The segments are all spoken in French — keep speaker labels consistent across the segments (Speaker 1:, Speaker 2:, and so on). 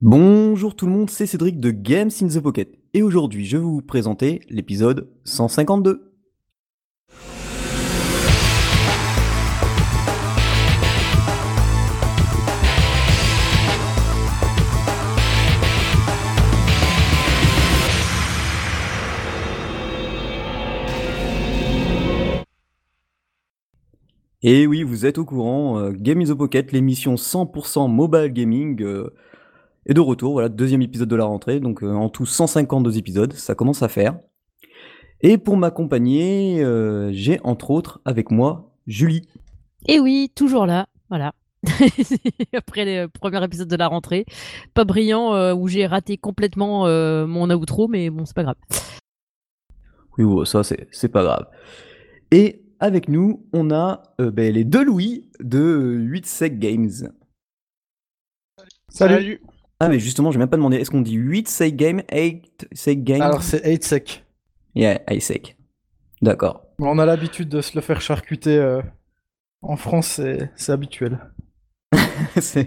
Speaker 1: Bonjour tout le monde, c'est Cédric de Games in the Pocket et aujourd'hui je vais vous présenter l'épisode 152. Et oui, vous êtes au courant, euh, Game in the Pocket, l'émission 100% mobile gaming, euh, est de retour. Voilà, deuxième épisode de la rentrée, donc euh, en tout 152 épisodes, ça commence à faire. Et pour m'accompagner, euh, j'ai entre autres avec moi Julie.
Speaker 2: Et oui, toujours là, voilà. Après le premier épisode de la rentrée, pas brillant euh, où j'ai raté complètement euh, mon outro, mais bon, c'est pas grave.
Speaker 1: Oui, ouais, ça c'est c'est pas grave. Et avec nous, on a euh, ben, les deux Louis de 8 Sec Games.
Speaker 3: Salut.
Speaker 1: Ah mais justement, j'ai même pas demandé, est-ce qu'on dit 8 Sec Games, 8 Sec Games
Speaker 3: Alors c'est 8 sec.
Speaker 1: Yeah, 8 Sec. D'accord.
Speaker 3: On a l'habitude de se le faire charcuter euh, en France, c'est c'est habituel.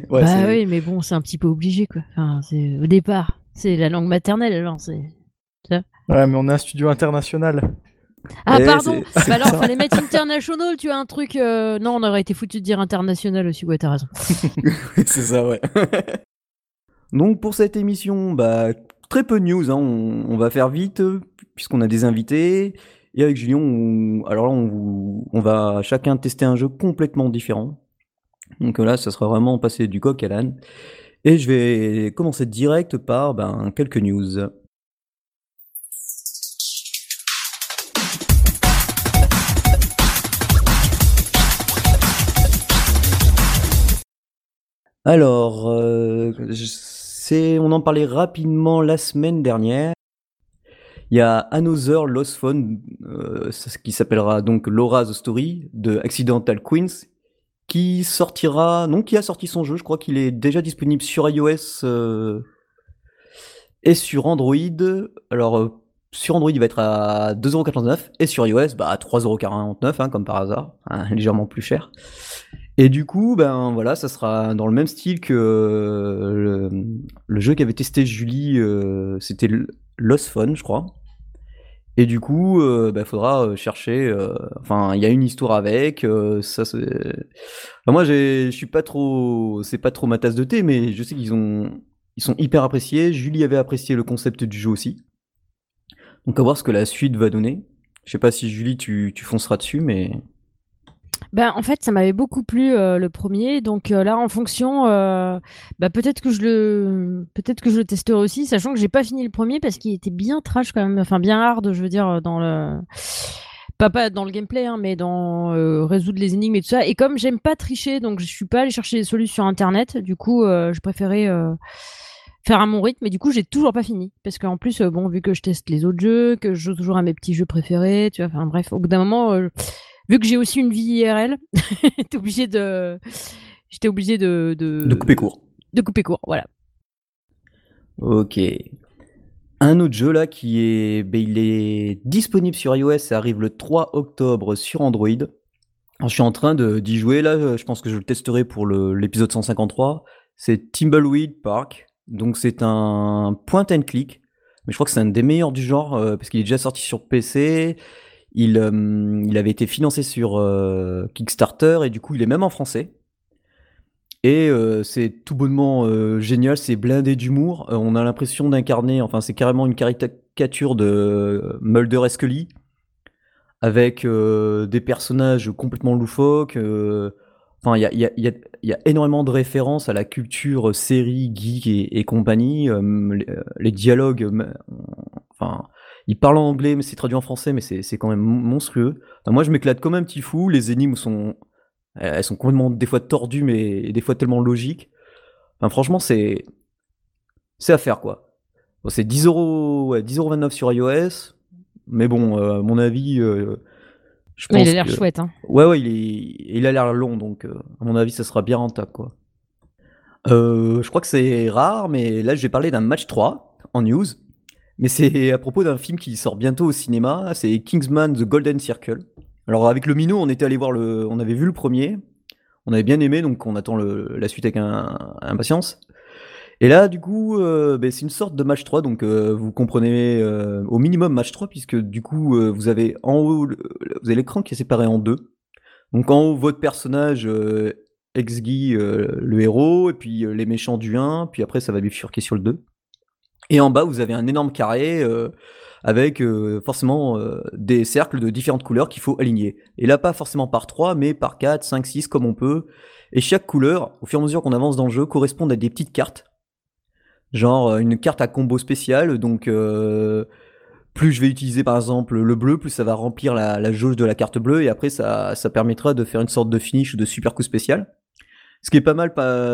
Speaker 1: Ouais,
Speaker 2: bah oui, mais bon, c'est un petit peu obligé, quoi. Enfin, au départ, c'est la langue maternelle, alors c'est.
Speaker 3: Ouais, mais on est un studio international.
Speaker 2: Ah
Speaker 1: Eh,
Speaker 2: pardon. Bah alors, fallait mettre international, tu as un truc. euh, Non, on aurait été foutu de dire international aussi. Ouais, t'as raison.
Speaker 1: c'est ça, ouais. Donc pour cette émission, bah, très peu de news, hein. on, va faire vite, euh, puisqu'on a des invités. Et avec Julien, on, alors là, on, va chacun tester un jeu complètement différent. Donc là, ça sera vraiment passer du coq à l'âne. Et je vais commencer direct par ben, quelques news. Alors, euh, on en parlait rapidement la semaine dernière. Il y a Another Lost Phone, euh, qui s'appellera donc Laura's Story de Accidental Queens, qui sortira, donc qui a sorti son jeu. Je crois qu'il est déjà disponible sur iOS euh, et sur Android. Alors, euh, sur Android, il va être à 2,49€ et sur iOS, bah, à 3,49€, hein, comme par hasard, hein, légèrement plus cher. Et du coup, ben voilà, ça sera dans le même style que euh, le, jeu qu'avait testé Julie, euh, c'était Lost Phone, je crois. Et du coup, il faudra euh, chercher. euh, Enfin, il y a une histoire avec. ça, moi, je suis pas trop. C'est pas trop ma tasse de thé, mais je sais qu'ils ont. Ils sont hyper appréciés. Julie avait apprécié le concept du jeu aussi. Donc, à voir ce que la suite va donner. Je sais pas si Julie, tu, tu fonceras dessus, mais.
Speaker 2: Ben, en fait, ça m'avait beaucoup plu euh, le premier, donc euh, là, en fonction, euh, bah, peut-être que je le, peut-être que je le testerai aussi, sachant que j'ai pas fini le premier parce qu'il était bien trash quand même, enfin bien hard, je veux dire, dans le, pas pas dans le gameplay, hein, mais dans euh, résoudre les énigmes et tout ça. Et comme j'aime pas tricher, donc je suis pas allée chercher des solutions sur internet, du coup, euh, je préférais euh, faire à mon rythme. Et du coup, j'ai toujours pas fini parce qu'en plus, euh, bon, vu que je teste les autres jeux, que je joue toujours à mes petits jeux préférés, tu vois, enfin bref, au bout d'un moment. euh, vu que j'ai aussi une vie IRL, de, j'étais obligé de, de,
Speaker 1: De couper court.
Speaker 2: de couper court, voilà.
Speaker 1: Ok. Un autre jeu là qui est, ben, il est disponible sur iOS, ça arrive le 3 octobre sur Android. Alors, je suis en train de d'y jouer là, je pense que je le testerai pour l'épisode 153. C'est Timbleweed Park, donc c'est un point and click, mais je crois que c'est un des meilleurs du genre euh, parce qu'il est déjà sorti sur PC. Il, euh, il avait été financé sur euh, Kickstarter et du coup il est même en français. Et euh, c'est tout bonnement génial, c'est blindé d'humour. On a l'impression d'incarner, enfin c'est carrément une caricature de Mulder et Scully, avec des personnages complètement loufoques. Enfin, il y a, énormément de références à la culture série, geek et, compagnie. Les, les dialogues, enfin, ils parlent en anglais, mais c'est traduit en français, mais c'est quand même monstrueux. Enfin, moi, je m'éclate comme un petit fou. Les énigmes sont Elles sont complètement des fois tordues, mais des fois tellement logiques. Enfin, franchement, c'est c'est à faire quoi. Bon, c'est 10 euros, ouais, 10,29€ sur iOS, mais bon, euh, à mon avis, euh, je pense
Speaker 2: Mais il a l'air
Speaker 1: que-
Speaker 2: chouette, hein.
Speaker 1: Ouais, ouais, il, est... il a l'air long, donc euh, à mon avis, ça sera bien rentable quoi. Je crois que c'est rare, mais là, je vais parler d'un match 3 en news. Mais c'est à propos d'un film qui sort bientôt au cinéma. C'est Kingsman The Golden Circle. Alors avec le Minot, on était allé voir le, on avait vu le premier, on avait bien aimé, donc on attend la suite avec impatience. Et là, du coup, euh, ben, c'est une sorte de match 3, donc euh, vous comprenez euh, au minimum match 3, puisque du coup, euh, vous avez en haut, vous avez l'écran qui est séparé en deux. Donc en haut, votre personnage, ex-Guy, le héros, et puis les méchants du 1, puis après, ça va bifurquer sur le 2. Et en bas, vous avez un énorme carré euh, avec euh, forcément euh, des cercles de différentes couleurs qu'il faut aligner. Et là, pas forcément par 3, mais par 4, 5, 6, comme on peut. Et chaque couleur, au fur et à mesure qu'on avance dans le jeu, correspond à des petites cartes. Genre une carte à combo spécial, donc plus je vais utiliser par exemple le bleu, plus ça va remplir la, la jauge de la carte bleue, et après ça, ça permettra de faire une sorte de finish ou de super coup spécial. Ce qui est pas mal,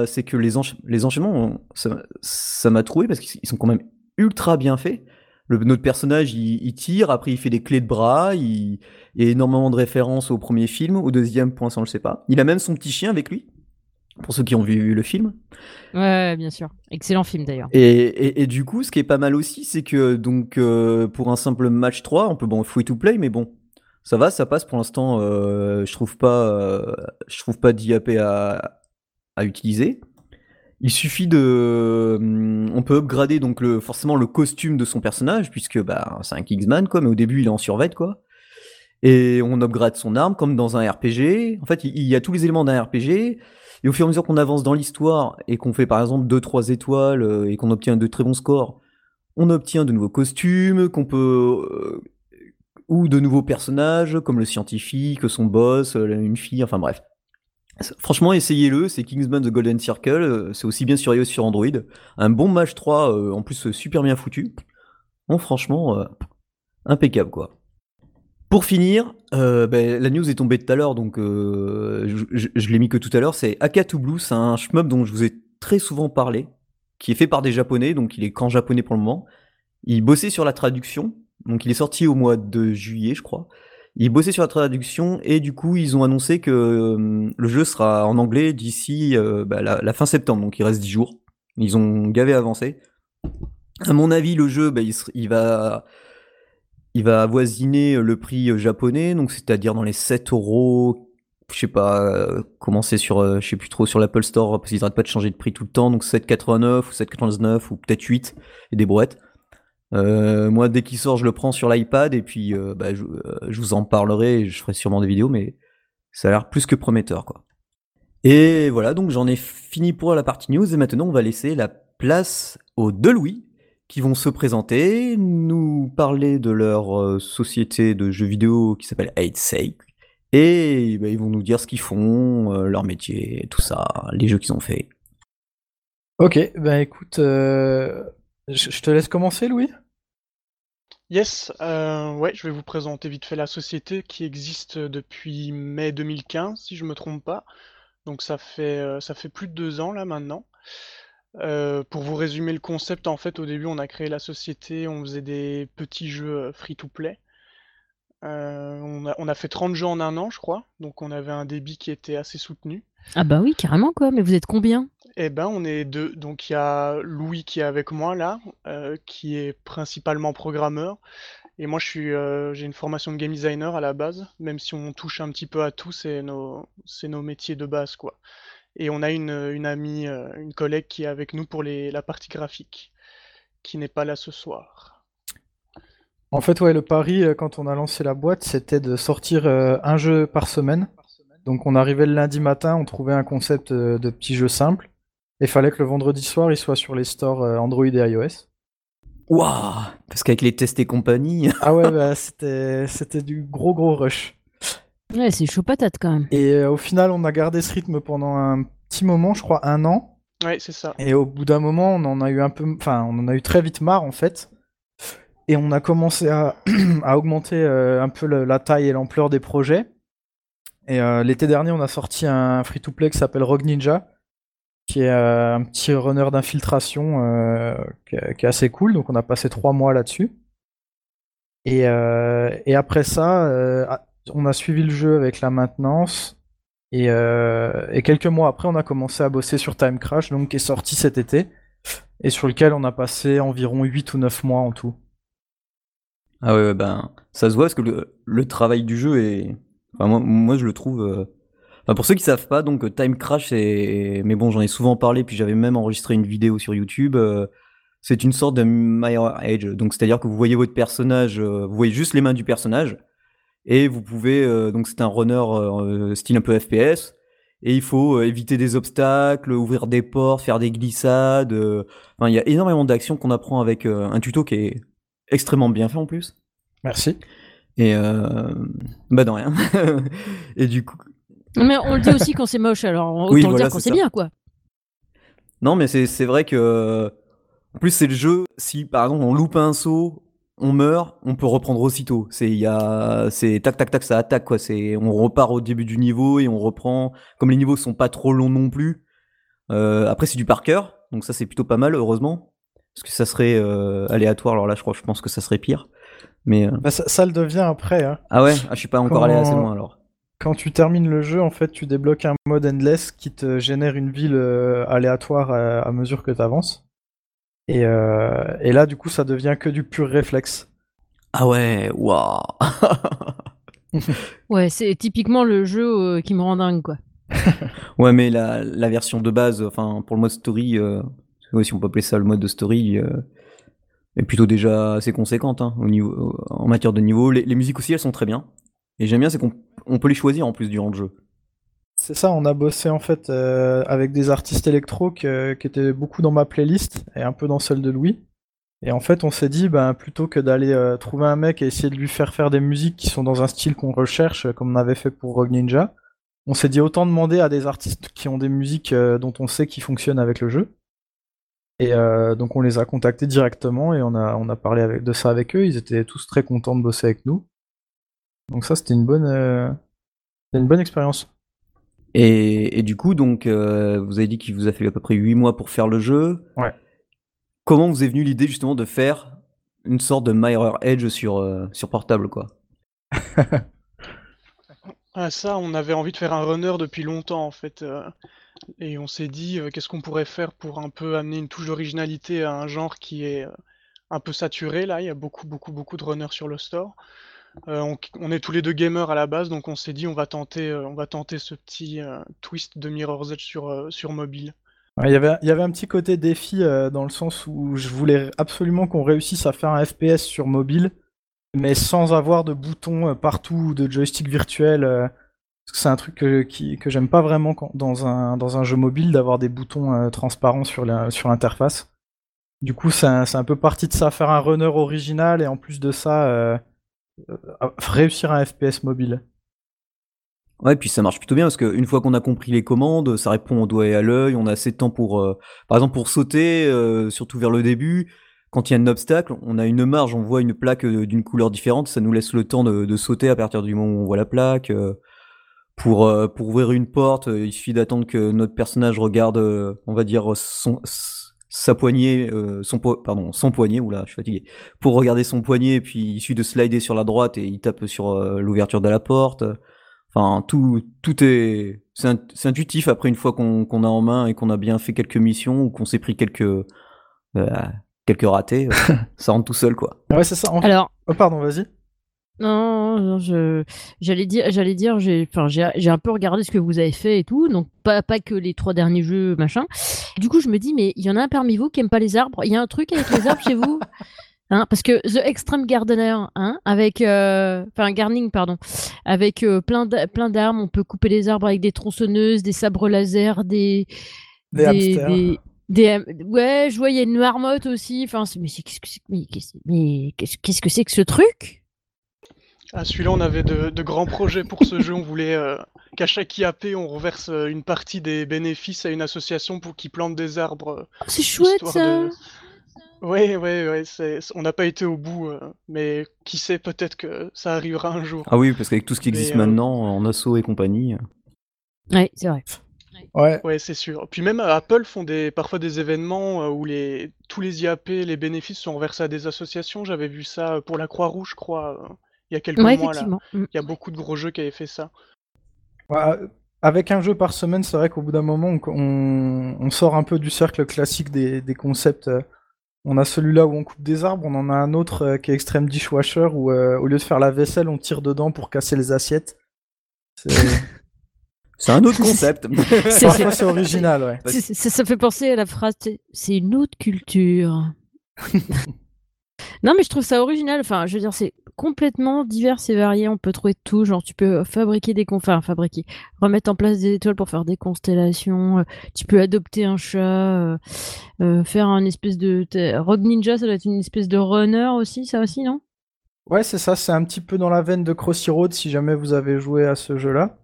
Speaker 1: c'est que les, encha- les enchaînements, ça ça m'a trouvé parce qu'ils sont quand même ultra bien faits. Le, notre personnage, il, il tire, après il fait des clés de bras, il, il y a énormément de références au premier film, au deuxième, pour l'instant, je sais pas. Il a même son petit chien avec lui, pour ceux qui ont vu le film.
Speaker 2: Ouais, ouais, bien sûr. Excellent film d'ailleurs.
Speaker 1: Et, et, et du coup, ce qui est pas mal aussi, c'est que donc euh, pour un simple match 3, on peut bon free to play, mais bon, ça va, ça passe pour l'instant. euh, je trouve pas, euh, je trouve pas d'IAP à, à utiliser. Il suffit de, hum, on peut upgrader donc le, forcément le costume de son personnage puisque bah c'est un Kingsman quoi, mais au début il est en survêt quoi. Et on upgrade son arme comme dans un RPG. En fait, il y a tous les éléments d'un RPG. Et au fur et à mesure qu'on avance dans l'histoire et qu'on fait par exemple 2-3 étoiles euh, et qu'on obtient de très bons scores, on obtient de nouveaux costumes, qu'on peut. euh, ou de nouveaux personnages, comme le scientifique, son boss, euh, une fille, enfin bref. Franchement, essayez-le, c'est Kingsman The Golden Circle, euh, c'est aussi bien sur iOS sur Android. Un bon match 3, euh, en plus euh, super bien foutu. Bon, franchement, impeccable quoi. Pour finir, ben, la news est tombée tout à l'heure, donc je l'ai mis que tout à l'heure. C'est Akatu Blue, c'est un shmup dont je vous ai très souvent parlé, qui est fait par des japonais, donc il est qu'en japonais pour le moment. Il bossait sur la traduction, donc il est sorti au mois de juillet, je crois. Il bossait sur la traduction et du coup ils ont annoncé que euh, le jeu sera en anglais d'ici euh, bah, la, fin septembre, donc il reste 10 jours. Ils ont gavé avancé. À mon avis, le jeu, bah, il, va il avoisiner le prix euh, japonais, donc c'est-à-dire dans les 7 euros. Je sais pas, euh, commencer sur, je sais plus trop, sur l'Apple Store, parce qu'ils arrêtent pas de changer de prix tout le temps, donc 7,89 ou 7,99 ou peut-être 8, et des brouettes. Euh, moi, dès qu'il sort, je le prends sur l'iPad, et puis euh, bah, je, euh, je vous en parlerai, je ferai sûrement des vidéos, mais ça a l'air plus que prometteur, quoi. Et voilà, donc j'en ai fini pour la partie news, et maintenant on va laisser la place aux deux Louis, qui vont se présenter, nous parler de leur société de jeux vidéo qui s'appelle 8Sake, et bah, ils vont nous dire ce qu'ils font, leur métier, tout ça, les jeux qu'ils ont fait.
Speaker 3: Ok, bah écoute, je te laisse commencer, Louis?
Speaker 4: Yes, euh, ouais, je vais vous présenter vite fait la société qui existe depuis mai 2015, si je me trompe pas. Donc ça fait, euh, ça fait plus de deux ans là maintenant. Euh, pour vous résumer le concept, en fait, au début, on a créé la société, on faisait des petits jeux free-to-play. Euh, on a, on a fait 30 jeux en un an, je crois, donc on avait un débit qui était assez soutenu.
Speaker 2: Ah bah oui, carrément quoi. Mais vous êtes combien?
Speaker 4: Eh ben, on est deux. Donc, il y a Louis qui est avec moi là, euh, qui est principalement programmeur. Et moi, je suis, euh, j'ai une formation de game designer à la base, même si on touche un petit peu à tout, c'est nos, c'est nos métiers de base, quoi. Et on a une, une amie, une collègue qui est avec nous pour les, la partie graphique, qui n'est pas là ce soir.
Speaker 3: En fait, ouais, le pari, euh, quand on a lancé la boîte, c'était de sortir euh, un jeu par semaine. Donc on arrivait le lundi matin, on trouvait un concept euh, de petit jeu simple. Et fallait que le vendredi soir, il soit sur les stores euh, Android et iOS.
Speaker 1: Waouh Parce qu'avec les tests et compagnie,
Speaker 3: Ah ouais, bah, c'était c'était du gros gros rush.
Speaker 2: Ouais, c'est chaud patate quand même.
Speaker 3: Et euh, au final, on a gardé ce rythme pendant un petit moment, je crois un an.
Speaker 4: Ouais, c'est ça.
Speaker 3: Et au bout d'un moment, on en a eu un peu, enfin, on en a eu très vite marre en fait. Et on a commencé à, augmenter euh, un peu la taille et l'ampleur des projets. Et euh, l'été dernier, on a sorti un free-to-play qui s'appelle Rogue Ninja, qui est euh, un petit runner d'infiltration qui, est- assez cool. Donc on a passé trois mois là-dessus. Et, après ça, ah, on a suivi le jeu avec la maintenance. Et, et quelques mois après, on a commencé à bosser sur Time Crash, donc qui est sorti cet été, et sur lequel on a passé environ 8 ou 9 mois en tout.
Speaker 1: Ah ouais, ouais, ben, ça se voit parce que le, le travail du jeu est. Moi, moi, je le trouve. euh, pour ceux qui savent pas, donc Time Crash, c'est. Mais bon, j'en ai souvent parlé, puis j'avais même enregistré une vidéo sur YouTube. euh, c'est une sorte de Mirror Edge. Donc, c'est-à-dire que vous voyez votre personnage, euh, vous voyez juste les mains du personnage. Et vous pouvez. euh, donc, c'est un runner euh, style un peu FPS. Et il faut euh, éviter des obstacles, ouvrir des portes, faire des glissades. euh, Enfin, il y a énormément d'actions qu'on apprend avec euh, un tuto qui est extrêmement bien fait en plus.
Speaker 3: Merci.
Speaker 1: Et euh... bah de rien. et du coup,
Speaker 2: Mais on le dit aussi quand c'est moche, alors autant
Speaker 1: Oui,
Speaker 2: le
Speaker 1: voilà,
Speaker 2: dire quand
Speaker 1: c'est
Speaker 2: bien, quoi.
Speaker 1: non mais c'est c'est vrai que en plus c'est le jeu. Si par exemple on loupe un saut, on meurt, on peut reprendre aussitôt. C'est il y a c'est tac tac tac ça attaque quoi. C'est on repart au début du niveau et on reprend. Comme les niveaux sont pas trop longs non plus. Euh, après c'est du par cœur, donc ça c'est plutôt pas mal heureusement. Parce que ça serait euh, aléatoire. Alors là je crois je pense que ça serait pire. Mais euh,
Speaker 3: Bah, ça, ça le devient après. hein.
Speaker 1: ah ouais, ah, je suis pas encore allé assez loin alors.
Speaker 3: Quand tu termines le jeu, en fait, tu débloques un mode endless qui te génère une ville euh, aléatoire à, à mesure que tu avances. Et, euh, et là, du coup, ça devient que du pur réflexe.
Speaker 1: Ah ouais, waouh.
Speaker 2: Ouais, c'est typiquement le jeu euh, qui me rend dingue, quoi.
Speaker 1: Ouais, mais la, la version de base, enfin, pour le mode story, euh, ouais, si on peut appeler ça le mode de story, euh, est plutôt déjà assez conséquente hein, au niveau, en matière de niveau. Les, musiques aussi, elles sont très bien. Et j'aime bien, c'est qu'on on peut les choisir en plus durant le jeu.
Speaker 3: C'est ça, on a bossé en fait euh, avec des artistes électro qui étaient beaucoup dans ma playlist et un peu dans celle de Louis. Et en fait, on s'est dit, ben, plutôt que d'aller euh, trouver un mec et essayer de lui faire faire des musiques qui sont dans un style qu'on recherche, comme on avait fait pour Rogue Ninja, on s'est dit autant demander à des artistes qui ont des musiques dont on sait qu'ils fonctionnent avec le jeu. Et euh, donc on les a contactés directement et on a, on a parlé avec, de ça avec eux. Ils étaient tous très contents de bosser avec nous. Donc ça, c'était une bonne, euh, une bonne expérience.
Speaker 1: Et, et du coup, donc, euh, vous avez dit qu'il vous a fallu à peu près 8 mois pour faire le jeu.
Speaker 3: Ouais.
Speaker 1: Comment vous est venue l'idée justement de faire une sorte de Mirror Edge sur, euh, sur portable, quoi?
Speaker 4: Ah ça, on avait envie de faire un runner depuis longtemps en fait. Et on s'est dit euh, qu'est-ce qu'on pourrait faire pour un peu amener une touche d'originalité à un genre qui est euh, un peu saturé là. Il y a beaucoup beaucoup beaucoup de runners sur le store. Euh, on, est tous les deux gamers à la base, donc on s'est dit on va tenter on va tenter ce petit twist de Mirror's Edge sur, mobile.
Speaker 3: Il y avait, il y avait un petit côté défi dans le sens où je voulais absolument qu'on réussisse à faire un FPS sur mobile, mais sans avoir de boutons partout ou de joystick virtuel. Parce que c'est un truc que, que j'aime pas vraiment dans, un, dans un jeu mobile d'avoir des boutons euh, transparents sur l'interface. Du coup, c'est un, peu parti de ça, faire un runner original et en plus de ça, euh, euh, réussir un FPS mobile.
Speaker 1: Ouais, puis ça marche plutôt bien parce qu'une fois qu'on a compris les commandes, ça répond au doigt et à l'œil. On a assez de temps pour, par exemple, pour sauter, surtout vers le début. Quand il y a un obstacle, on a une marge, on voit une plaque d'une couleur différente. Ça nous laisse le temps de, sauter à partir du moment où on voit la plaque. Pour, euh, pour ouvrir une porte, euh, il suffit d'attendre que notre personnage regarde, euh, on va dire, son, sa poignée, euh, son, po- pardon, son poignet. Oula, je suis fatigué. Pour regarder son poignet, et puis il suffit de slider sur la droite et il tape sur euh, l'ouverture de la porte. Enfin, tout, tout est, c'est int- c'est intuitif après une fois qu'on qu'on a en main et qu'on a bien fait quelques missions ou qu'on s'est pris quelques, euh, quelques ratés, ça rentre tout seul quoi.
Speaker 3: Ouais, c'est ça. en-
Speaker 2: Alors,
Speaker 3: Oh, pardon, vas-y.
Speaker 2: Non, non, je j'allais dire, j'allais dire, j'ai, enfin, j'ai, j'ai un peu regardé ce que vous avez fait et tout, donc pas, pas que les trois derniers jeux, machin. Du coup, je me dis, mais il y en a un parmi vous qui aime pas les arbres? Il y a un truc avec les arbres chez vous, hein Parce que The Extreme Gardener, hein, avec, euh, enfin, Gardening, pardon, avec euh, plein plein d'armes, on peut couper les arbres avec des tronçonneuses, des sabres laser, des
Speaker 3: Des hamsters.
Speaker 2: des- ouais, je vois, il y a une marmotte aussi. Enfin, mais c'est- qu'est-ce que c'est mais qu'est-ce mais qu'est-ce- qu'est-ce que c'est que ce truc?
Speaker 4: Ah, celui-là, on avait de, de grands projets pour ce jeu. On voulait euh, qu'à chaque IAP, on reverse euh, une partie des bénéfices à une association pour qu'ils plantent des arbres. euh,
Speaker 2: Oh, C'est chouette ça.
Speaker 4: de- Ouais, ouais, ouais. c'est- On n'a pas été au bout, euh, mais qui sait, peut-être que ça arrivera un jour.
Speaker 1: Ah oui, parce qu'avec tout ce qui
Speaker 4: Mais,
Speaker 1: existe
Speaker 4: euh,
Speaker 1: maintenant en assaut et compagnie.
Speaker 2: Ouais, c'est vrai.
Speaker 3: Ouais,
Speaker 4: Ouais, c'est sûr. Puis même Apple font des, parfois des événements où les, tous les IAP, les bénéfices sont reversés à des associations. J'avais vu ça pour la Croix-Rouge, je crois, euh, il y a quelques
Speaker 2: Ouais,
Speaker 4: mois là.
Speaker 2: Mm.
Speaker 4: Il y a beaucoup de gros jeux qui avaient fait ça.
Speaker 3: Ouais, avec un jeu par semaine, c'est vrai qu'au bout d'un moment, on, sort un peu du cercle classique des, des concepts. euh. On a celui-là où on coupe des arbres, on en a un autre euh, qui est Extreme Dishwasher où euh, au lieu de faire la vaisselle, on tire dedans pour casser les assiettes. C'est-
Speaker 1: un autre concept.
Speaker 2: C'est-
Speaker 3: Parfois, c'est original, ouais.
Speaker 2: Ça fait penser à la phrase c'est une autre culture. non, mais je trouve ça original. Enfin, je veux dire, c'est complètement divers et varié. On peut trouver tout. Genre, tu peux fabriquer des. Enfin, fabriquer. Remettre en place des étoiles pour faire des constellations. euh, Tu peux adopter un chat. euh, euh, faire un espèce de. Rogue Ninja, ça doit être une espèce de runner aussi, ça aussi, non?
Speaker 3: Ouais, c'est ça, c'est un petit peu dans la veine de Crossy Road si jamais vous avez joué à ce jeu-là.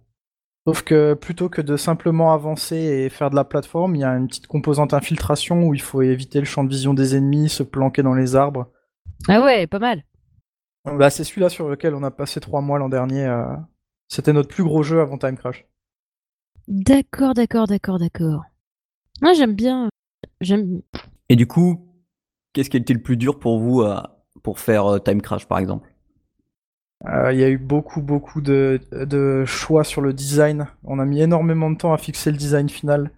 Speaker 3: Sauf que plutôt que de simplement avancer et faire de la plateforme, il y a une petite composante infiltration où il faut éviter le champ de vision des ennemis, se planquer dans les arbres.
Speaker 2: Ah ouais, pas mal.
Speaker 3: Bah, c'est celui-là sur lequel on a passé trois mois l'an dernier. euh, C'était notre plus gros jeu avant Time Crash.
Speaker 2: D'accord, d'accord, d'accord, d'accord. Moi, j'aime bien. J'aime.
Speaker 1: Et du coup, qu'est-ce qui a été le plus dur pour vous à- pour faire euh, Time Crash, par exemple?
Speaker 3: Euh, Il y a eu beaucoup, beaucoup de, de choix sur le design. On a mis énormément de temps à fixer le design final.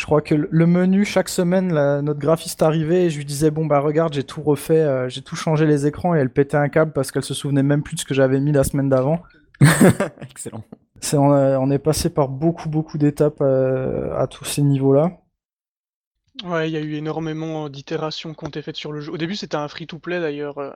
Speaker 3: Je crois que le- menu, chaque semaine, la- notre graphiste arrivait et je lui disais Bon, bah regarde, j'ai tout refait, euh, j'ai tout changé les écrans et elle pétait un câble parce qu'elle se souvenait même plus de ce que j'avais mis la semaine d'avant.
Speaker 1: Excellent.
Speaker 3: C'est, on, a- on est passé par beaucoup, beaucoup d'étapes euh, à tous ces niveaux-là.
Speaker 4: Ouais, il y a eu énormément d'itérations qui ont été faites sur le jeu. Au début, c'était un free-to-play d'ailleurs, euh,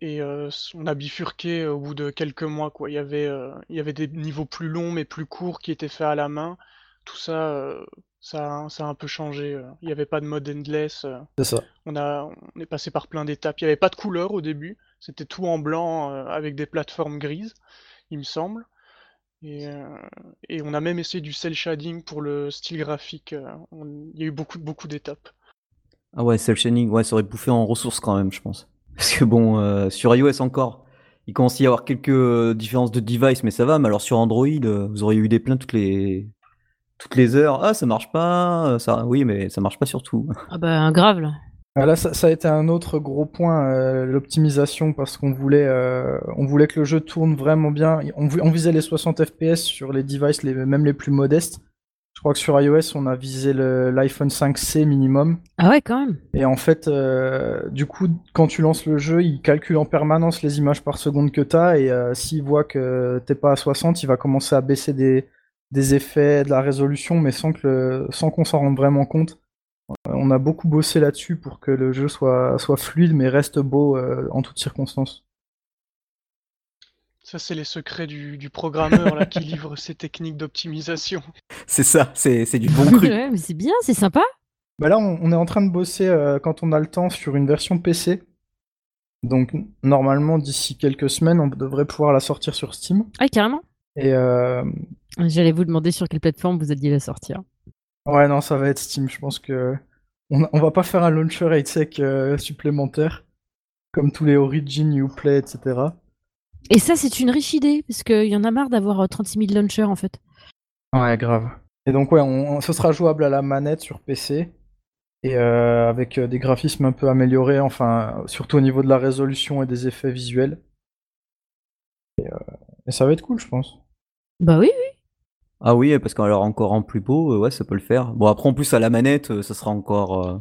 Speaker 4: et euh, on a bifurqué au bout de quelques mois, quoi. Il y avait, euh, il y avait des niveaux plus longs mais plus courts qui étaient faits à la main. Tout ça, euh, ça, a- ça a un peu changé. euh. Il n'y avait pas de mode endless. euh.
Speaker 3: C'est ça.
Speaker 4: On a, on est passé par plein d'étapes. Il n'y avait pas de couleur au début. C'était tout en blanc euh, avec des plateformes grises, il me semble. Et, euh, et on a même essayé du cel shading pour le style graphique. euh, on- Il y a eu beaucoup, beaucoup d'étapes.
Speaker 1: Ah ouais, cel shading, ouais, ça aurait bouffé en ressources quand même, je pense. Parce que bon, euh, sur iOS encore, il commence à y avoir quelques différences de device, mais ça va. Mais alors sur Android, euh, vous auriez eu des plaintes toutes les toutes les heures. Ah, ça marche pas. euh, Ça, oui, mais ça marche pas sur tout.
Speaker 2: Ah bah, grave, là.
Speaker 3: Ah, Là, ça, ça a été un autre gros point, euh, l'optimisation, parce qu'on voulait, euh, on voulait que le jeu tourne vraiment bien. On, visait les 60 FPS sur les devices, les, même les plus modestes. Je crois que sur iOS, on a visé le- l'iPhone 5C minimum.
Speaker 2: Ah ouais, quand même.
Speaker 3: Et en fait, euh, du coup, quand tu lances le jeu, il calcule en permanence les images par seconde que tu as. Et euh, s'il voit que t'es pas à 60, il va commencer à baisser des, des effets, de la résolution, mais sans que le- sans qu'on s'en rende vraiment compte. Euh, On a beaucoup bossé là-dessus pour que le jeu soit, soit fluide, mais reste beau euh, en toutes circonstances.
Speaker 4: Ça, c'est les secrets du, du programmeur là, qui livre ses techniques d'optimisation.
Speaker 1: C'est ça, c'est c'est du bon cru.
Speaker 2: Ouais, mais c'est bien, c'est sympa.
Speaker 3: Bah là, on, on est en train de bosser euh, quand on a le temps sur une version PC. Donc normalement, d'ici quelques semaines, on devrait pouvoir la sortir sur Steam.
Speaker 2: Ah, carrément.
Speaker 3: Et euh,
Speaker 2: J'allais vous demander sur quelle plateforme vous alliez la sortir.
Speaker 3: Ouais, non, ça va être Steam. Je pense que on, on va pas faire un launcher high-tech euh, supplémentaire, comme tous les Origin, Uplay, etc.
Speaker 2: Et ça, c'est une riche idée, parce qu'il y en a marre d'avoir euh, 36 000 launchers, en fait.
Speaker 3: Ouais, grave. Et donc ouais, on, on- ce sera jouable à la manette sur PC et euh, avec euh, des graphismes un peu améliorés, enfin surtout au niveau de la résolution et des effets visuels. Et, euh, et ça va être cool, je pense.
Speaker 2: Bah oui,
Speaker 1: Ah oui, parce qu'alors encore en plus beau, euh, ouais, ça peut le faire. Bon, après en plus à la manette, euh, ça sera encore. euh,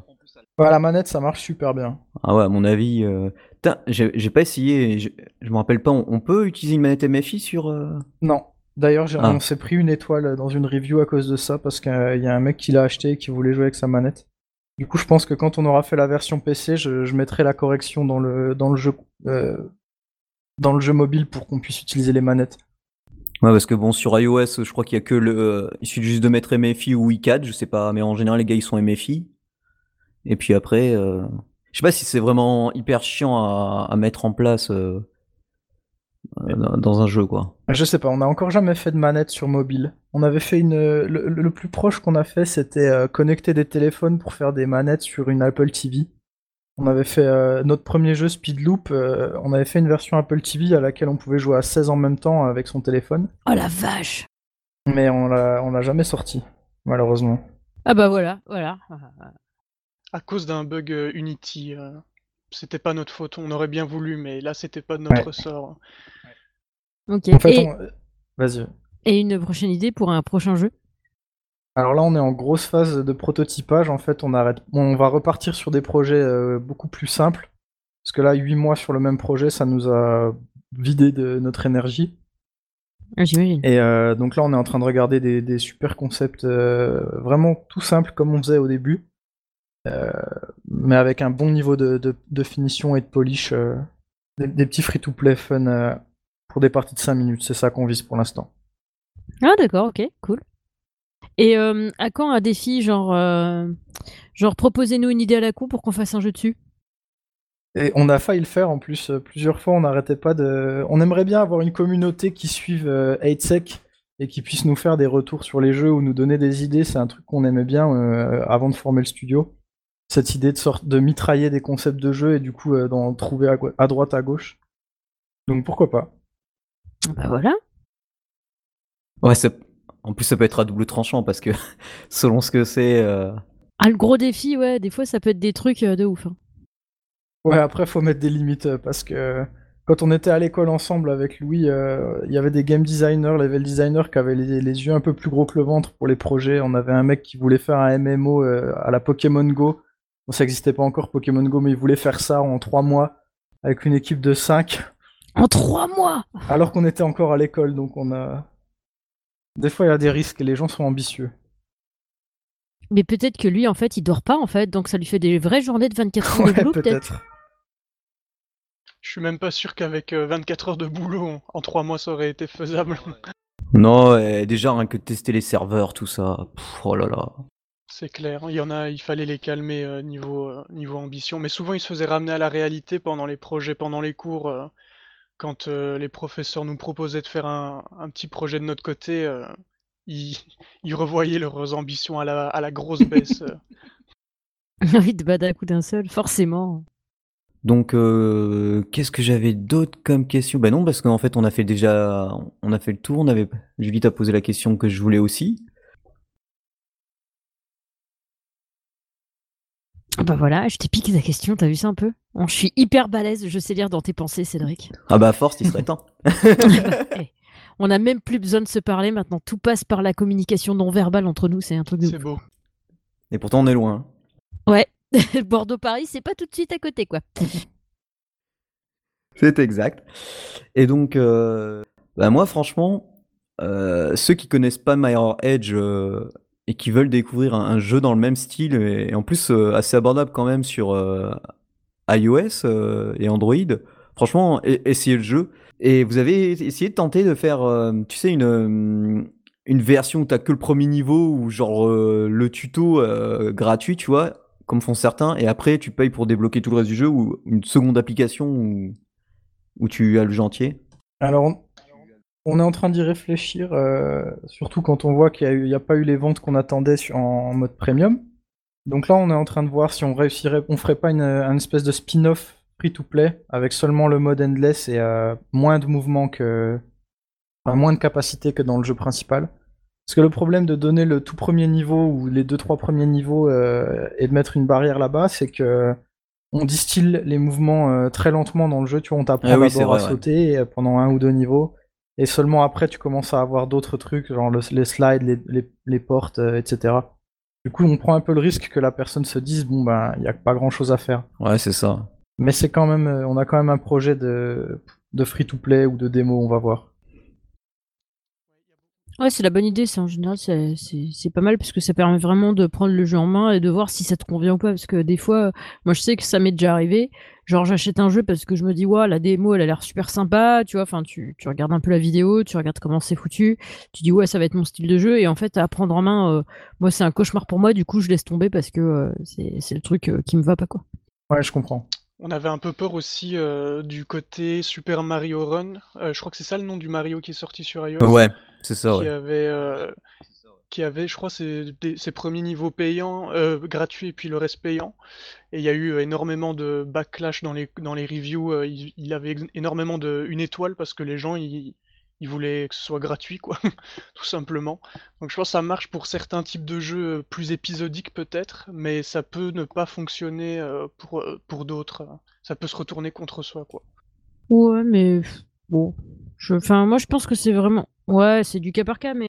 Speaker 3: Ouais, la manette, ça marche super bien.
Speaker 1: Ah ouais, à mon avis. euh, Putain, j'ai j'ai pas essayé. Je, je me rappelle pas. On, on peut utiliser une manette MFI sur. euh,
Speaker 3: Non. D'ailleurs, j'ai-
Speaker 1: Ah.
Speaker 3: on s'est pris une étoile dans une review à cause de ça, parce qu'il y a un mec qui l'a acheté et qui voulait jouer avec sa manette. Du coup, je pense que quand on aura fait la version PC, je, je mettrai la correction dans le, dans le jeu, euh, dans le jeu mobile pour qu'on puisse utiliser les manettes.
Speaker 1: Ouais, parce que bon, sur iOS, je crois qu'il y a que le. euh, Il suffit juste de mettre MFI ou i4, je sais pas, mais en général, les gars, ils sont MFI. Et puis après, euh, je sais pas si c'est vraiment hyper chiant à, à mettre en place euh, dans- un jeu, quoi.
Speaker 3: Je sais pas, on n'a encore jamais fait de manette sur mobile. On avait fait une. Le, le- le plus proche qu'on a fait, c'était euh, connecter des téléphones pour faire des manettes sur une Apple TV. On avait fait euh, notre premier jeu Speedloop, euh, on avait fait une version Apple TV à laquelle on pouvait jouer à 16 en même temps avec son téléphone,
Speaker 2: Oh la vache
Speaker 3: mais on l'a on l'a jamais sorti, malheureusement.
Speaker 2: Ah bah voilà, voilà.
Speaker 4: À cause d'un bug euh, Unity. euh, C'était pas notre faute. On aurait bien voulu, mais là, c'était pas de notre
Speaker 3: Ouais.
Speaker 4: sort.
Speaker 2: Ok.
Speaker 3: En fait,
Speaker 2: et,
Speaker 3: on- Vas-y.
Speaker 2: et une prochaine idée pour un prochain jeu?
Speaker 3: Alors là, on est en grosse phase de prototypage. En fait, on arrête, on va repartir sur des projets euh, beaucoup plus simples. Parce que là, 8 mois sur le même projet, ça nous a vidé de notre énergie.
Speaker 2: Ah, J'imagine.
Speaker 3: Et euh, donc là, on est en train de regarder des, des super concepts euh, vraiment tout simples comme on faisait au début, mais avec un bon niveau de, de- de finition et de polish. des, des petits free-to-play fun pour des parties de 5 minutes. C'est ça qu'on vise pour l'instant.
Speaker 2: Ah d'accord, ok, cool. Et euh, à quand un défi genre, euh, genre proposez-nous une idée à la con pour qu'on fasse un jeu dessus?
Speaker 3: Et on a failli le faire en plus euh, plusieurs fois. On n'arrêtait pas de. On aimerait bien avoir une communauté qui suive euh, 8sec et qui puisse nous faire des retours sur les jeux ou nous donner des idées. C'est un truc qu'on aimait bien euh, avant de former le studio. Cette idée de sorte de mitrailler des concepts de jeu et du coup euh, d'en trouver à, à droite à gauche. Donc pourquoi pas?
Speaker 2: Bah voilà.
Speaker 1: Ouais, ça- en plus, ça peut être à double tranchant parce que selon ce que c'est. euh,
Speaker 2: Ah le gros défi, ouais, des fois ça peut être des trucs euh, de ouf. hein.
Speaker 3: Ouais, après, faut mettre des limites euh, parce que quand on était à l'école ensemble avec Louis, euh, il y avait des game designers, level designers qui avaient les, les yeux un peu plus gros que le ventre pour les projets. On avait un mec qui voulait faire un MMO euh, à la Pokémon Go. Bon, ça n'existait pas encore Pokémon Go, mais il voulait faire ça en trois mois avec une équipe de 5
Speaker 2: En trois mois
Speaker 3: alors qu'on était encore à l'école. Donc on a. Des fois, il y a des risques et les gens sont ambitieux.
Speaker 2: Mais peut-être que lui, en fait, il dort pas, en fait, donc ça lui fait des vraies journées de 24 heures
Speaker 3: Ouais,
Speaker 2: de boulot, peut-être.
Speaker 4: Je suis même pas sûr qu'avec euh, 24 heures de boulot, en- en 3 mois, ça aurait été faisable.
Speaker 1: Non, et déjà, rien que tester les serveurs, tout ça. pff, oh là là.
Speaker 4: C'est clair. Il y en a, il fallait les calmer euh, niveau, euh, niveau ambition. Mais souvent, ils se faisaient ramener à la réalité pendant les projets, pendant les cours. euh, quand euh, les professeurs nous proposaient de faire un, un petit projet de notre côté, euh, ils, ils revoyaient leurs ambitions à la, à la grosse baisse. euh.
Speaker 2: oui, de battre à coup d'un seul, forcément.
Speaker 1: Donc, euh, qu'est-ce que j'avais d'autre comme question? Bah non, parce qu'en fait, on a fait déjà, on a fait le tour. On avait, Julie t'a posé la question que je voulais aussi.
Speaker 2: Bah voilà, je t'ai piqué ta question, t'as vu ça un peu? Bon, Je suis hyper balèze, je sais lire dans tes pensées, Cédric.
Speaker 1: Ah bah force, il serait temps.
Speaker 2: Eh, On n'a même plus besoin de se parler maintenant, tout passe par la communication non verbale entre nous, c'est un truc de
Speaker 4: C'est beau.
Speaker 1: Et pourtant, on est loin.
Speaker 2: Ouais, Bordeaux-Paris, c'est pas tout de suite à côté, quoi.
Speaker 1: C'est exact. Et donc, euh, bah moi, franchement, euh, ceux qui connaissent pas Mirror Edge euh, et qui veulent découvrir un, jeu dans le même style et, en plus euh, assez abordable quand même sur euh, iOS euh, et Android, franchement, e- essayez le jeu. Et vous avez essayé de tenter de faire, tu sais, une, une version où t'as que le premier niveau ou genre le tuto gratuit, tu vois, comme font certains, et après tu payes pour débloquer tout le reste du jeu ou une seconde application où, où tu as le jeu entier?
Speaker 3: Alors, on, est en train d'y réfléchir, euh, surtout quand on voit qu'il n'y a, pas eu les ventes qu'on attendait en, mode premium. Donc là, on est en train de voir si on réussirait, on ferait pas une, un espèce de spin-off free-to-play avec seulement le mode endless et euh, moins de mouvements que, enfin, moins de capacité que dans le jeu principal. Parce que le problème de donner le tout premier niveau ou les deux trois premiers niveaux euh, et de mettre une barrière là-bas, c'est que on distille les mouvements très lentement dans le jeu. Tu vois, on t'apprend
Speaker 1: Ah oui, c'est
Speaker 3: d'abord à
Speaker 1: vrai,
Speaker 3: sauter pendant un ou deux niveaux. Et seulement après, tu commences à avoir d'autres trucs, genre le- les slides, les, les- les portes, euh, etc. Du coup, on prend un peu le risque que la personne se dise, bon, ben, il n'y a pas grand chose à faire.
Speaker 1: Ouais, c'est ça.
Speaker 3: Mais c'est quand même, euh, on a quand même un projet de, de free-to-play ou de démo, on va voir.
Speaker 2: Ouais, c'est la bonne idée, ça en général, c'est- c'est c'est pas mal parce que ça permet vraiment de prendre le jeu en main et de voir si ça te convient ou pas. Parce que des fois, moi je sais que ça m'est déjà arrivé. Genre, j'achète un jeu parce que je me dis, ouais, la démo elle a l'air super sympa, tu vois. Enfin, tu, tu regardes un peu la vidéo, tu regardes comment c'est foutu, tu dis, ouais, ça va être mon style de jeu. Et en fait, à prendre en main, euh, moi c'est un cauchemar pour moi, du coup, je laisse tomber parce que euh, c'est c'est le truc euh, qui me va pas, quoi.
Speaker 3: Ouais, je comprends.
Speaker 4: On avait un peu peur aussi euh, du côté Super Mario Run. Euh, je crois que c'est ça le nom du Mario qui est sorti sur iOS.
Speaker 1: Ouais, c'est ça,
Speaker 4: qui
Speaker 1: ouais.
Speaker 4: avait, euh, qui avait, je crois, ses, ses premiers niveaux payants, euh, gratuits et puis le reste payant. Et il y a eu énormément de backlash dans les, dans les reviews. euh, il, il avait énormément de une étoile parce que les gens ils, ils voulaient que ce soit gratuit, quoi, tout simplement. Donc je pense que ça marche pour certains types de jeux plus épisodiques peut-être, mais ça peut ne pas fonctionner pour, pour d'autres. Ça peut se retourner contre soi, quoi.
Speaker 2: Ouais, mais bon. Je, enfin, moi je pense que c'est vraiment. Ouais, c'est du cas par cas, mais.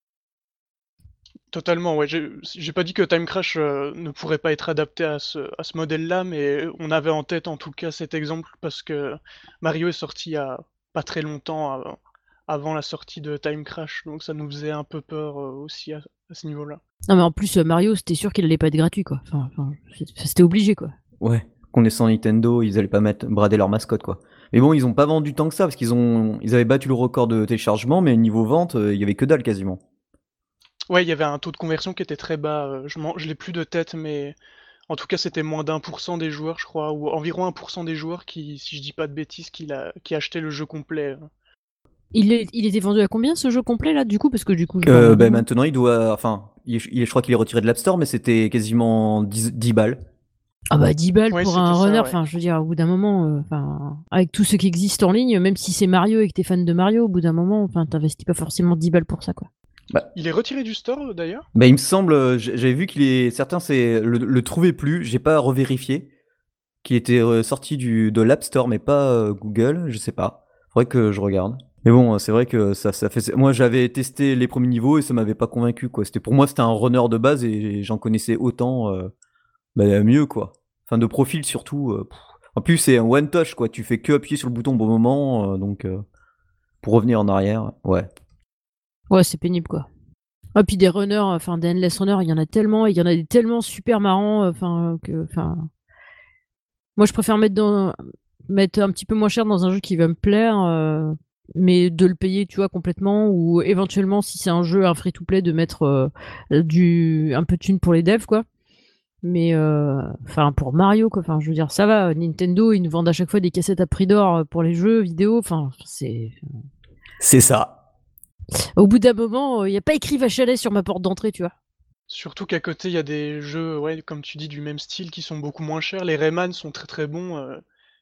Speaker 4: Totalement, ouais. J'ai j'ai pas dit que Time Crash euh, ne pourrait pas être adapté à ce, à ce modèle-là, mais on avait en tête en tout cas cet exemple parce que Mario est sorti il y a pas très longtemps, euh, avant la sortie de Time Crash, donc ça nous faisait un peu peur aussi à, ce niveau-là.
Speaker 2: Non mais en plus Mario, c'était sûr qu'il allait pas être gratuit quoi. Enfin, c'était obligé quoi.
Speaker 1: Ouais, connaissant Nintendo, ils allaient pas mettre brader leur mascotte quoi. Mais bon, ils ont pas vendu tant que ça parce qu'ils ont ils avaient battu le record de téléchargement, mais niveau vente, il y avait que dalle quasiment.
Speaker 4: Ouais, il y avait un taux de conversion qui était très bas. je je l'ai plus de tête, mais en tout cas, c'était moins d'un pour cent des joueurs, je crois, ou environ un pour cent des joueurs qui, si je dis pas de bêtises, qui, a, qui achetaient le jeu complet.
Speaker 2: Il, est, il était vendu à combien ce jeu complet là du coup? Parce que du coup
Speaker 1: euh, ben, maintenant il doit enfin il, je crois qu'il est retiré de l'App Store mais c'était quasiment 10, 10, balles.
Speaker 2: Ah bah 10 balles pour un runner enfin je veux dire au bout d'un moment euh, enfin avec tout ce qui existe en ligne même si c'est Mario et que t'es fan de Mario au bout d'un moment enfin t'investis pas forcément 10 balles pour ça quoi.
Speaker 4: Bah. il est retiré du store d'ailleurs?
Speaker 1: Bah, Il me semble, euh, j'avais vu qu'il est. Certains c'est le, le trouvaient plus, j'ai pas revérifié. Qui était euh, sorti du, de l'App Store, mais pas euh, Google, je sais pas. Faudrait que je regarde. Mais bon, c'est vrai que ça, ça fait. Moi j'avais testé les premiers niveaux et ça m'avait pas convaincu quoi. C'était pour moi c'était un runner de base et j'en connaissais autant bah, mieux quoi. Enfin de profil surtout. En plus c'est un one touch quoi. Tu fais que appuyer sur le bouton au bon moment donc pour revenir en arrière, ouais.
Speaker 2: Ouais, c'est pénible quoi. Ah, puis des runners, enfin des endless runners, il y en a tellement, il y en a tellement super marrants, enfin que. Moi, je préfère mettre un petit peu moins cher dans un jeu qui va me plaire, euh, mais de le payer, tu vois, complètement, ou éventuellement, si c'est un jeu un free-to-play, de mettre euh, du un peu de thune pour les devs, quoi. Mais euh, enfin pour Mario, quoi. Enfin, je veux dire, ça va. Nintendo, ils nous vendent à chaque fois des cassettes à prix d'or pour les jeux vidéo. Enfin, c'est.
Speaker 1: C'est ça.
Speaker 2: Au bout d'un moment, il n'y a pas écrit Vachelet sur ma porte d'entrée, tu vois.
Speaker 4: Surtout qu'à côté, il y a des jeux, ouais, comme tu dis, du même style qui sont beaucoup moins chers. Les Rayman sont très très bons. Euh,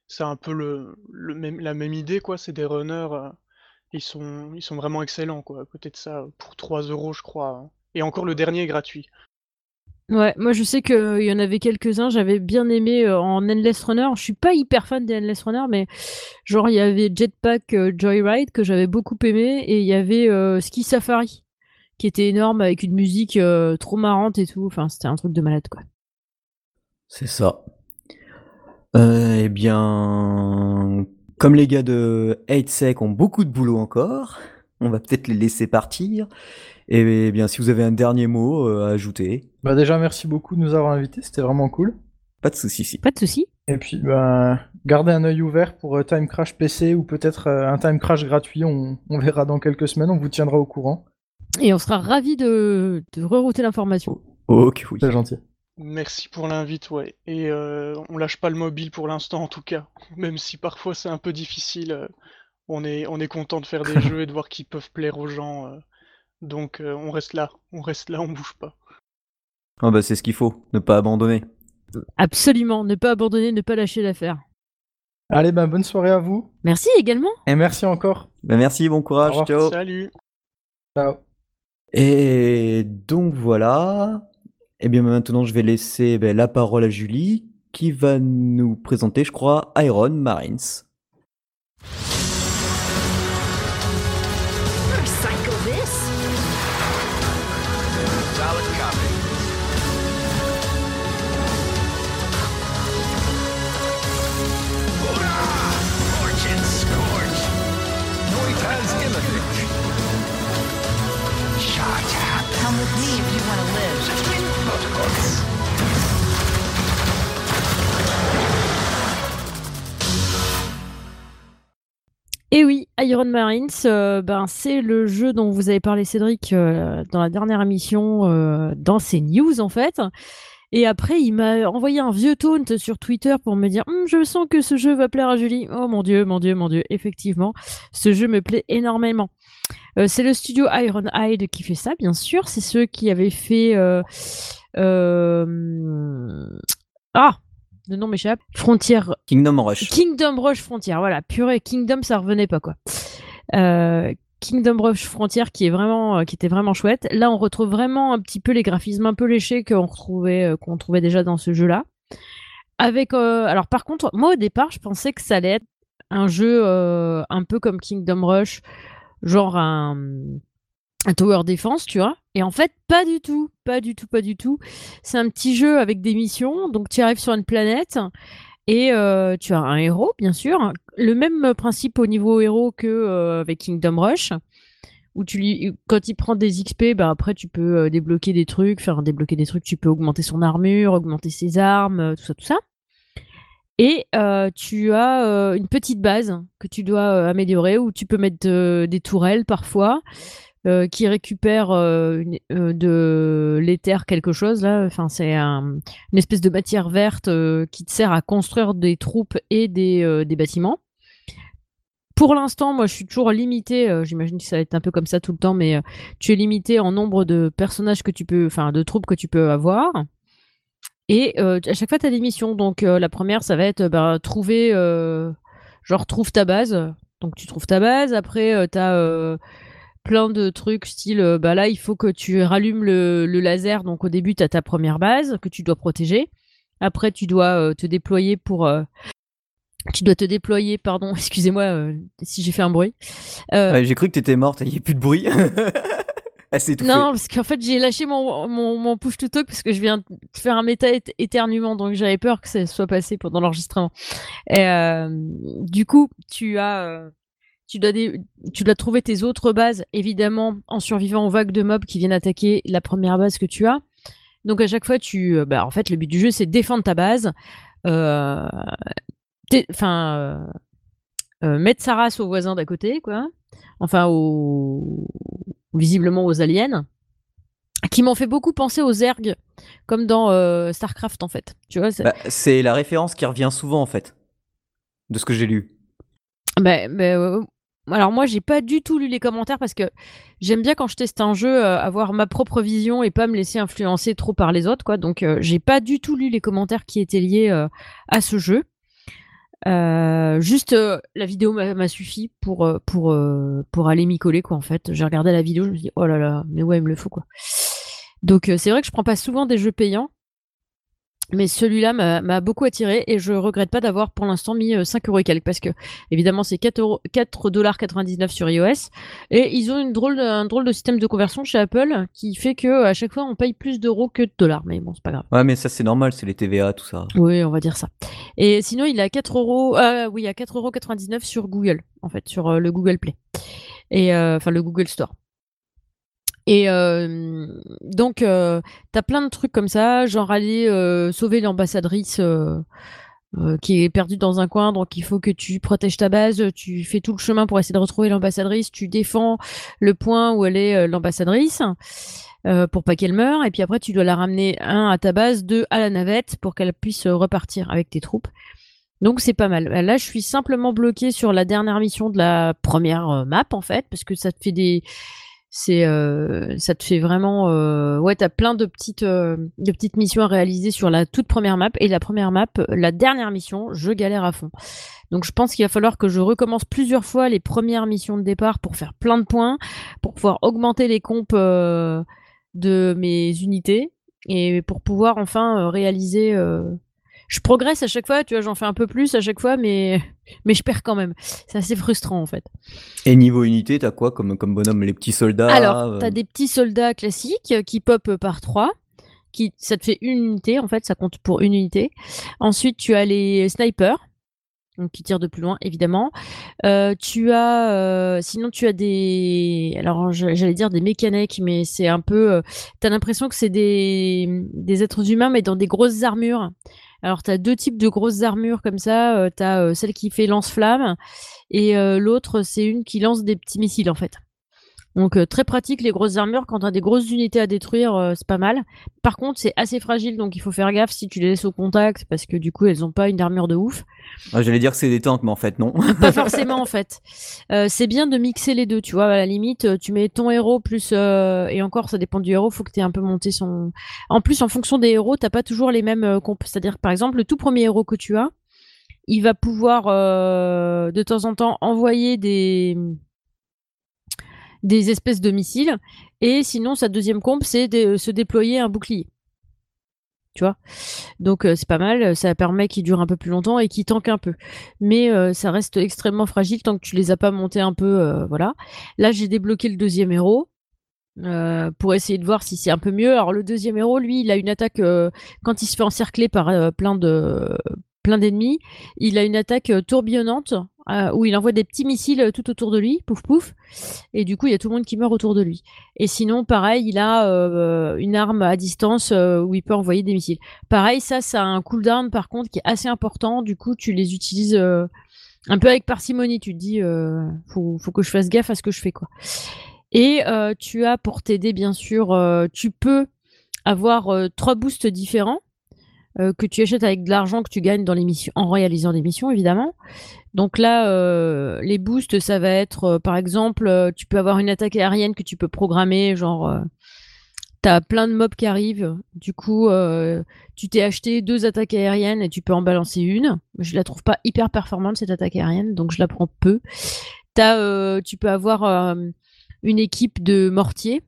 Speaker 4: c'est un peu le, même, la même idée, quoi. C'est des runners. Euh, ils, sont, ils sont vraiment excellents, quoi. À côté de ça, pour 3 euros, je crois. Hein. Et encore le dernier est gratuit.
Speaker 2: Ouais, moi je sais qu'il y en avait quelques-uns, j'avais bien aimé euh, en Endless Runner. Je suis pas hyper fan des Endless Runner, mais genre il y avait Jetpack euh, Joyride que j'avais beaucoup aimé et il y avait euh, Ski Safari qui était énorme avec une musique trop marrante et tout. Enfin, c'était un truc de malade quoi.
Speaker 1: C'est ça. eh bien, comme les gars de 8sec ont beaucoup de boulot encore, on va peut-être les laisser partir. Et bien, si vous avez un dernier mot euh, à ajouter.
Speaker 3: Bah déjà, merci beaucoup de nous avoir invités, c'était vraiment cool.
Speaker 1: Pas de souci, si.
Speaker 2: Pas de souci.
Speaker 3: Et puis, bah, gardez un œil ouvert pour euh, Time Crash PC ou peut-être euh, un Time Crash gratuit. On, verra dans quelques semaines, on vous tiendra au courant.
Speaker 2: Et on sera ravis de, de rerouter l'information.
Speaker 1: ok, oui.
Speaker 3: C'est gentil.
Speaker 4: Merci pour l'invite, ouais. Et on lâche pas le mobile pour l'instant, en tout cas. Même si parfois c'est un peu difficile. On est, on est content de faire des jeux et de voir qu'ils peuvent plaire aux gens. Donc euh, on reste là, on reste là, on bouge pas.
Speaker 1: Ah bah c'est ce qu'il faut, ne pas abandonner.
Speaker 2: Absolument, ne pas abandonner, ne pas lâcher l'affaire.
Speaker 3: Allez, bah bonne soirée à vous.
Speaker 2: Merci également.
Speaker 3: Et merci encore.
Speaker 1: Bah merci, bon courage, ciao.
Speaker 4: Salut.
Speaker 3: Ciao.
Speaker 1: Et donc voilà. Et eh bien maintenant je vais laisser ben, la parole à Julie qui va nous présenter, je crois, Iron Marines.
Speaker 2: Et oui, Iron Marines, euh, ben, c'est le jeu dont vous avez parlé Cédric euh, dans la dernière émission, euh, dans ses news en fait. Et après, il m'a envoyé un vieux taunt sur Twitter pour me dire hum, Je sens que ce jeu va plaire à Julie. Oh mon dieu, mon dieu, mon dieu. Effectivement, ce jeu me plaît énormément. c'est le studio Ironhide qui fait ça, bien sûr. C'est ceux qui avaient fait. Ah le nom m'échappe. Frontière.
Speaker 1: Kingdom Rush.
Speaker 2: Kingdom Rush Frontier. Voilà, purée, Kingdom, ça revenait pas quoi. Euh, Kingdom Rush Frontier qui est vraiment, euh, qui était vraiment chouette. Là, on retrouve vraiment un petit peu les graphismes un peu léchés qu'on retrouvait, euh, qu'on trouvait déjà dans ce jeu-là. Avec, alors par contre, moi au départ, je pensais que ça allait être un jeu un peu comme Kingdom Rush, genre un un tower défense, tu vois. Et en fait, pas du tout, pas du tout, pas du tout. C'est un petit jeu avec des missions. Donc, tu arrives sur une planète Et euh, tu as un héros, bien sûr. Le même principe au niveau héros que euh, avec Kingdom Rush, où tu quand il prend des XP, bah après tu peux euh, débloquer des trucs, faire débloquer des trucs. Tu peux augmenter son armure, augmenter ses armes, tout ça, tout ça. Et tu as une petite base que tu dois améliorer, où tu peux mettre des tourelles parfois. Euh, qui récupère euh, euh, de l'éther quelque chose là. Enfin, c'est une espèce de matière verte qui te sert à construire des troupes et des, des bâtiments. Pour l'instant, moi, je suis toujours limité. J'imagine que ça va être un peu comme ça tout le temps, mais tu es limité en nombre de personnages que tu peux, enfin, de troupes que tu peux avoir. Et à chaque fois, tu as des missions. Donc, la première, ça va être bah, trouver, genre, trouve ta base. Donc, tu trouves ta base. Après, tu as plein de trucs style euh, bah là il faut que tu rallumes le, laser. Donc au début tu as ta première base que tu dois protéger. Après tu dois euh, te déployer pour euh, tu dois te déployer pardon excusez-moi si j'ai fait un bruit.
Speaker 1: J'ai cru que tu étais morte il n'y a plus de bruit.
Speaker 2: Non parce qu'en fait j'ai lâché mon, mon, push to talk parce que je viens de faire un méta éternuement. Donc j'avais peur que ça soit passé pendant l'enregistrement. Et du coup tu as tu dois, tu dois trouver tes autres bases, évidemment, en survivant aux vagues de mobs qui viennent attaquer la première base que tu as. Donc à chaque fois, tu, euh, bah, en fait, le but du jeu, c'est défendre ta base, euh, enfin, euh, mettre sa race aux voisins d'à côté, quoi. Enfin, aux, visiblement aux aliens, qui m'ont fait beaucoup penser aux ergs, comme dans Starcraft, en fait. Tu vois,
Speaker 1: bah, c'est la référence qui revient souvent, en fait, de ce que j'ai lu.
Speaker 2: Bah, bah, alors moi, j'ai pas du tout lu les commentaires parce que j'aime bien quand je teste un jeu euh, avoir ma propre vision et pas me laisser influencer trop par les autres, quoi. Donc euh, j'ai pas du tout lu les commentaires qui étaient liés euh, à ce jeu. juste la vidéo m'a suffi pour aller m'y coller, quoi. En fait, j'ai regardé la vidéo, je me dis oh là là, mais ouais, il me le faut, quoi. Donc c'est vrai que je prends pas souvent des jeux payants mais celui-là m'a beaucoup attiré et je regrette pas d'avoir pour l'instant mis 5 euh, euros et quelques parce que évidemment c'est 4,99$ sur iOS et ils ont une drôle, un drôle de système de conversion chez Apple qui fait que à chaque fois on paye plus d'euros que de dollars. Mais bon, c'est pas grave.
Speaker 1: Ouais, mais ça c'est normal, c'est les TVA, tout ça.
Speaker 2: Oui, on va dire ça. Et sinon, il a 4 euros, euh, oui, à 4,99€ sur Google, en fait, sur euh, le Google Play. Et enfin, le Google Store. Et euh, donc, euh, t'as plein de trucs comme ça, genre aller euh, sauver l'ambassadrice qui est perdue dans un coin, donc il faut que tu protèges ta base, tu fais tout le chemin pour essayer de retrouver l'ambassadrice, tu défends le point où elle est l'ambassadrice pour pas qu'elle meure, et puis après tu dois la ramener un à ta base, deux à la navette pour qu'elle puisse repartir avec tes troupes. Donc c'est pas mal. Là, je suis simplement bloqué sur la dernière mission de la première map en fait, parce que ça te fait des c'est euh, ça te fait vraiment euh, ouais t'as plein de petites euh, de petites missions à réaliser sur la toute première map. Et la première map la dernière mission je galère à fond. Donc je pense qu'il va falloir que je recommence plusieurs fois les premières missions de départ pour faire plein de points pour pouvoir augmenter les comptes de mes unités et pour pouvoir enfin réaliser je progresse à chaque fois, tu vois, j'en fais un peu plus à chaque fois, mais, mais je perds quand même. C'est assez frustrant en fait.
Speaker 1: Et niveau unité, t'as quoi comme, comme bonhomme? Les petits soldats
Speaker 2: Alors, euh t'as des petits soldats classiques qui pop par trois. Qui, ça te fait une unité, en fait, ça compte pour une unité. Ensuite, tu as les snipers, donc qui tirent de plus loin, évidemment. Euh, tu as, euh, sinon tu as des, alors j'allais dire des mécaniques, mais c'est un peu, t'as l'impression que c'est des, des êtres humains, mais dans des grosses armures. Alors, tu as deux types de grosses armures comme ça. Euh, euh, celle qui fait lance-flamme et euh, l'autre, c'est une qui lance des petits missiles en fait. Donc très pratique les grosses armures quand tu as des grosses unités à détruire, c'est pas mal. Par contre, c'est assez fragile donc il faut faire gaffe si tu les laisses au contact parce que du coup, elles ont pas une armure de ouf.
Speaker 1: Ah, j'allais dire que c'est des tanks, mais en fait, non.
Speaker 2: Pas forcément, en fait. Euh, c'est bien de mixer les deux, tu vois. À la limite, euh, tu mets ton héros plus. Euh, et encore, ça dépend du héros, faut que tu aies un peu monté son. En plus, en fonction des héros, t'as pas toujours les mêmes comptes. C'est-à-dire, par exemple, le tout premier héros que tu as, il va pouvoir de temps en temps envoyer des des espèces de missiles. Et sinon, sa deuxième comp, c'est de se déployer un bouclier tu vois? Donc euh, c'est pas mal, ça permet qu'ils durent un peu plus longtemps et qu'ils tankent un peu. Mais euh, ça reste extrêmement fragile tant que tu les as pas montés un peu, euh, voilà. Là j'ai débloqué le deuxième héros. pour essayer de voir si c'est un peu mieux. Alors le deuxième héros, lui, il a une attaque quand il se fait encercler par plein d'ennemis. Il a une attaque tourbillonnante où il envoie des petits missiles tout autour de lui, pouf pouf, et du coup il y a tout le monde qui meurt autour de lui. Et sinon, pareil, il a une arme à distance où il peut envoyer des missiles. Pareil, ça, ça a un cooldown par contre qui est assez important. Du coup, tu les utilises un peu avec parcimonie. Tu te dis, faut, faut que je fasse gaffe à ce que je fais quoi. Et tu as pour t'aider, bien sûr, tu peux avoir trois boosts différents. Que tu achètes avec de l'argent que tu gagnes dans en réalisant des missions évidemment. Donc là, euh, les boosts, ça va être, euh, par exemple, euh, tu peux avoir une attaque aérienne que tu peux programmer, genre, tu as plein de mobs qui arrivent, du coup, tu t'es acheté deux attaques aériennes et tu peux en balancer une. Je la trouve pas hyper performante cette attaque aérienne, donc je la prends peu. Tu peux avoir une équipe de mortiers.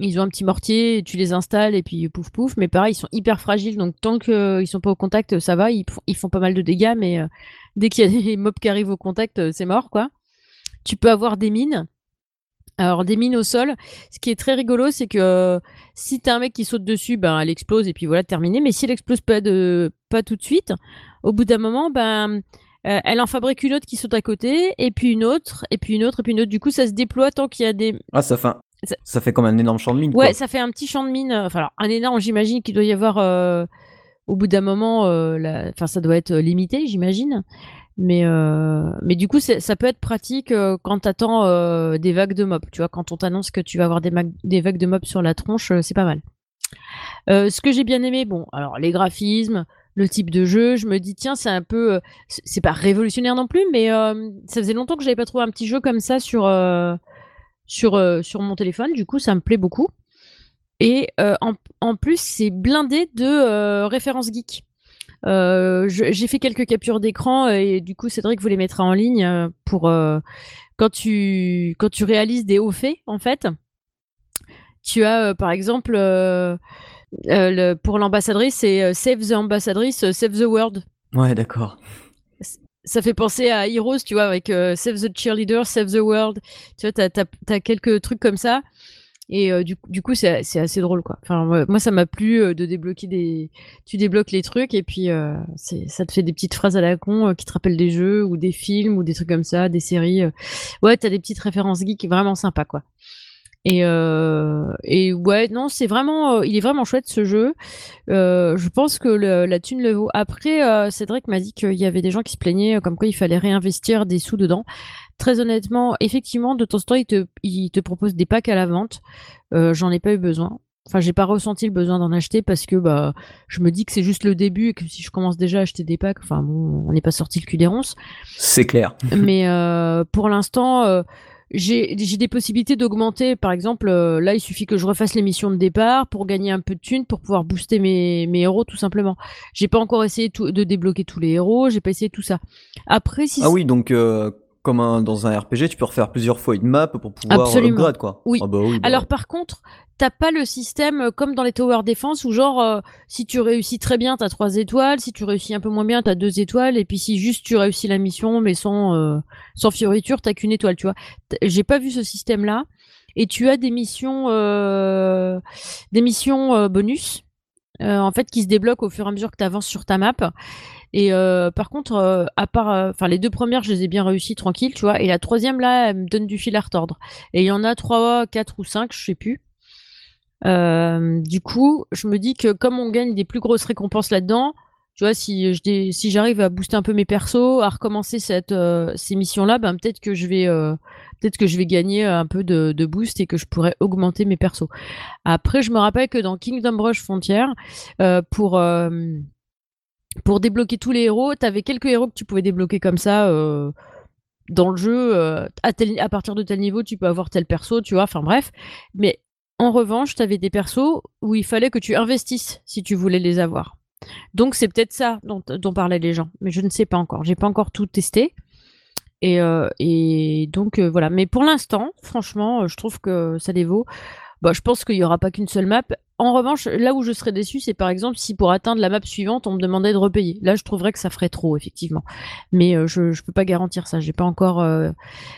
Speaker 2: Ils ont un petit mortier, tu les installes et puis pouf pouf. Mais pareil, ils sont hyper fragiles, donc tant qu'ils sont pas au contact, ça va. Ils, font pas mal de dégâts, mais dès qu'il y a des mobs qui arrivent au contact, euh, c'est mort, quoi. Tu peux avoir des mines. Alors, des mines au sol. Ce qui est très rigolo, c'est que euh, si t'as un mec qui saute dessus, ben, elle explose et puis voilà, terminé. Mais si elle explose pas, de, pas tout de suite, au bout d'un moment, ben, euh, elle en fabrique une autre qui saute à côté, et puis une autre, et puis une autre, et puis une autre. Du coup, ça se déploie tant qu'il y a des.
Speaker 1: Ah, ça fait, ça... fait comme un énorme champ de mine.
Speaker 2: Ouais, ça fait un petit champ de mine. Enfin, alors, un énorme, j'imagine qu'il doit y avoir au bout d'un moment, euh, enfin, ça doit être limité, j'imagine. Mais, euh, mais du coup, ça peut être pratique euh, quand tu attends des vagues de mobs. Tu vois, quand on t'annonce que tu vas avoir des, des, vagues de mobs sur la tronche, c'est pas mal. ce que j'ai bien aimé, bon, alors les graphismes, le type de jeu, je me dis, tiens, c'est un peu. c'est pas révolutionnaire non plus, mais ça faisait longtemps que j'avais pas trouvé un petit jeu comme ça sur, sur, sur mon téléphone. Du coup, ça me plaît beaucoup. Et euh, en, plus, c'est blindé de euh, références geek. Euh, j'ai fait quelques captures d'écran et du coup, Cédric vous les mettra en ligne pour quand tu quand tu réalises des hauts faits en fait. Tu as par exemple le, pour l'ambassadrice, c'est Save the Ambassadrice, Save the World.
Speaker 1: Ouais, d'accord.
Speaker 2: Ça fait penser à Heroes, tu vois, avec Save the Cheerleader, Save the World. Tu vois, t'as as, quelques trucs comme ça. Et euh, du, du, coup, c'est assez drôle, quoi. Enfin, moi, ça m'a plu euh, de débloquer des. Tu débloques les trucs et puis euh, ça te fait des petites phrases à la con qui te rappellent des jeux ou des films ou des trucs comme ça, des séries. Ouais, t'as des petites références geeks vraiment sympa, quoi. Et, et ouais, non, c'est vraiment, il est vraiment chouette ce jeu. je pense que la thune le vaut. Après, Cédric m'a dit qu'il y avait des gens qui se plaignaient comme quoi il fallait réinvestir des sous dedans très honnêtement, effectivement, de temps en temps, il te, il te propose des packs à la vente. Euh, j'en ai pas eu besoin. Enfin, j'ai pas ressenti le besoin d'en acheter parce que bah, je me dis que c'est juste le début et que si je commence déjà à acheter des packs, enfin bon, on n'est pas sorti le cul des ronces.
Speaker 1: C'est clair.
Speaker 2: Mais euh, pour l'instant, euh, j'ai des possibilités d'augmenter. Par exemple, là, il suffit que je refasse les missions de départ pour gagner un peu de thunes pour pouvoir booster mes, mes héros, tout simplement. J'ai pas encore essayé de débloquer tous les héros. J'ai pas essayé tout ça. Après, si
Speaker 1: ah oui, donc comme dans un RPG, tu peux refaire plusieurs fois une map pour pouvoir
Speaker 2: Absolument.
Speaker 1: upgrade quoi.
Speaker 2: Oui.
Speaker 1: Ah bah oui
Speaker 2: bah Alors par contre, t'as pas le système euh, comme dans les Tower Defense où genre euh, si tu réussis très bien t'as trois étoiles, si tu réussis un peu moins bien t'as deux étoiles et puis si juste tu réussis la mission mais sans euh, sans fioriture t'as qu'une étoile tu vois. J'ai pas vu ce système là et tu as des missions des missions bonus en fait qui se débloquent au fur et à mesure que tu avances sur ta map et euh, par contre, euh, à part, euh, enfin les deux premières, je les ai bien réussies tranquille, tu vois. Et la troisième là, elle me donne du fil à retordre. Et il y en a trois, quatre ou cinq, je sais plus. du coup, je me dis que comme on gagne des plus grosses récompenses là-dedans, tu vois, si je si j'arrive à booster un peu mes persos, à recommencer cette ces missions-là, ben peut-être que je vais peut-être que je vais gagner un peu de, boost et que je pourrais augmenter mes persos. Après, je me rappelle que dans Kingdom Rush Frontier, pour pour débloquer tous les héros, tu avais quelques héros que tu pouvais débloquer comme ça euh, dans le jeu. Euh, à, partir de tel niveau, tu peux avoir tel perso, tu vois. Enfin bref. Mais en revanche, tu avais des persos où il fallait que tu investisses si tu voulais les avoir. Donc c'est peut-être ça dont, dont, parlaient les gens. Mais je ne sais pas encore. J'ai pas encore tout testé. Et, euh, et donc voilà. Mais pour l'instant, franchement, je trouve que ça les vaut. Bah, je pense qu'il n'y aura pas qu'une seule map. En revanche, là où je serais déçu, c'est par exemple si pour atteindre la map suivante, on me demandait de repayer. Là, je trouverais que ça ferait trop, effectivement. Mais euh, je ne peux pas garantir ça. J'ai pas encore euh,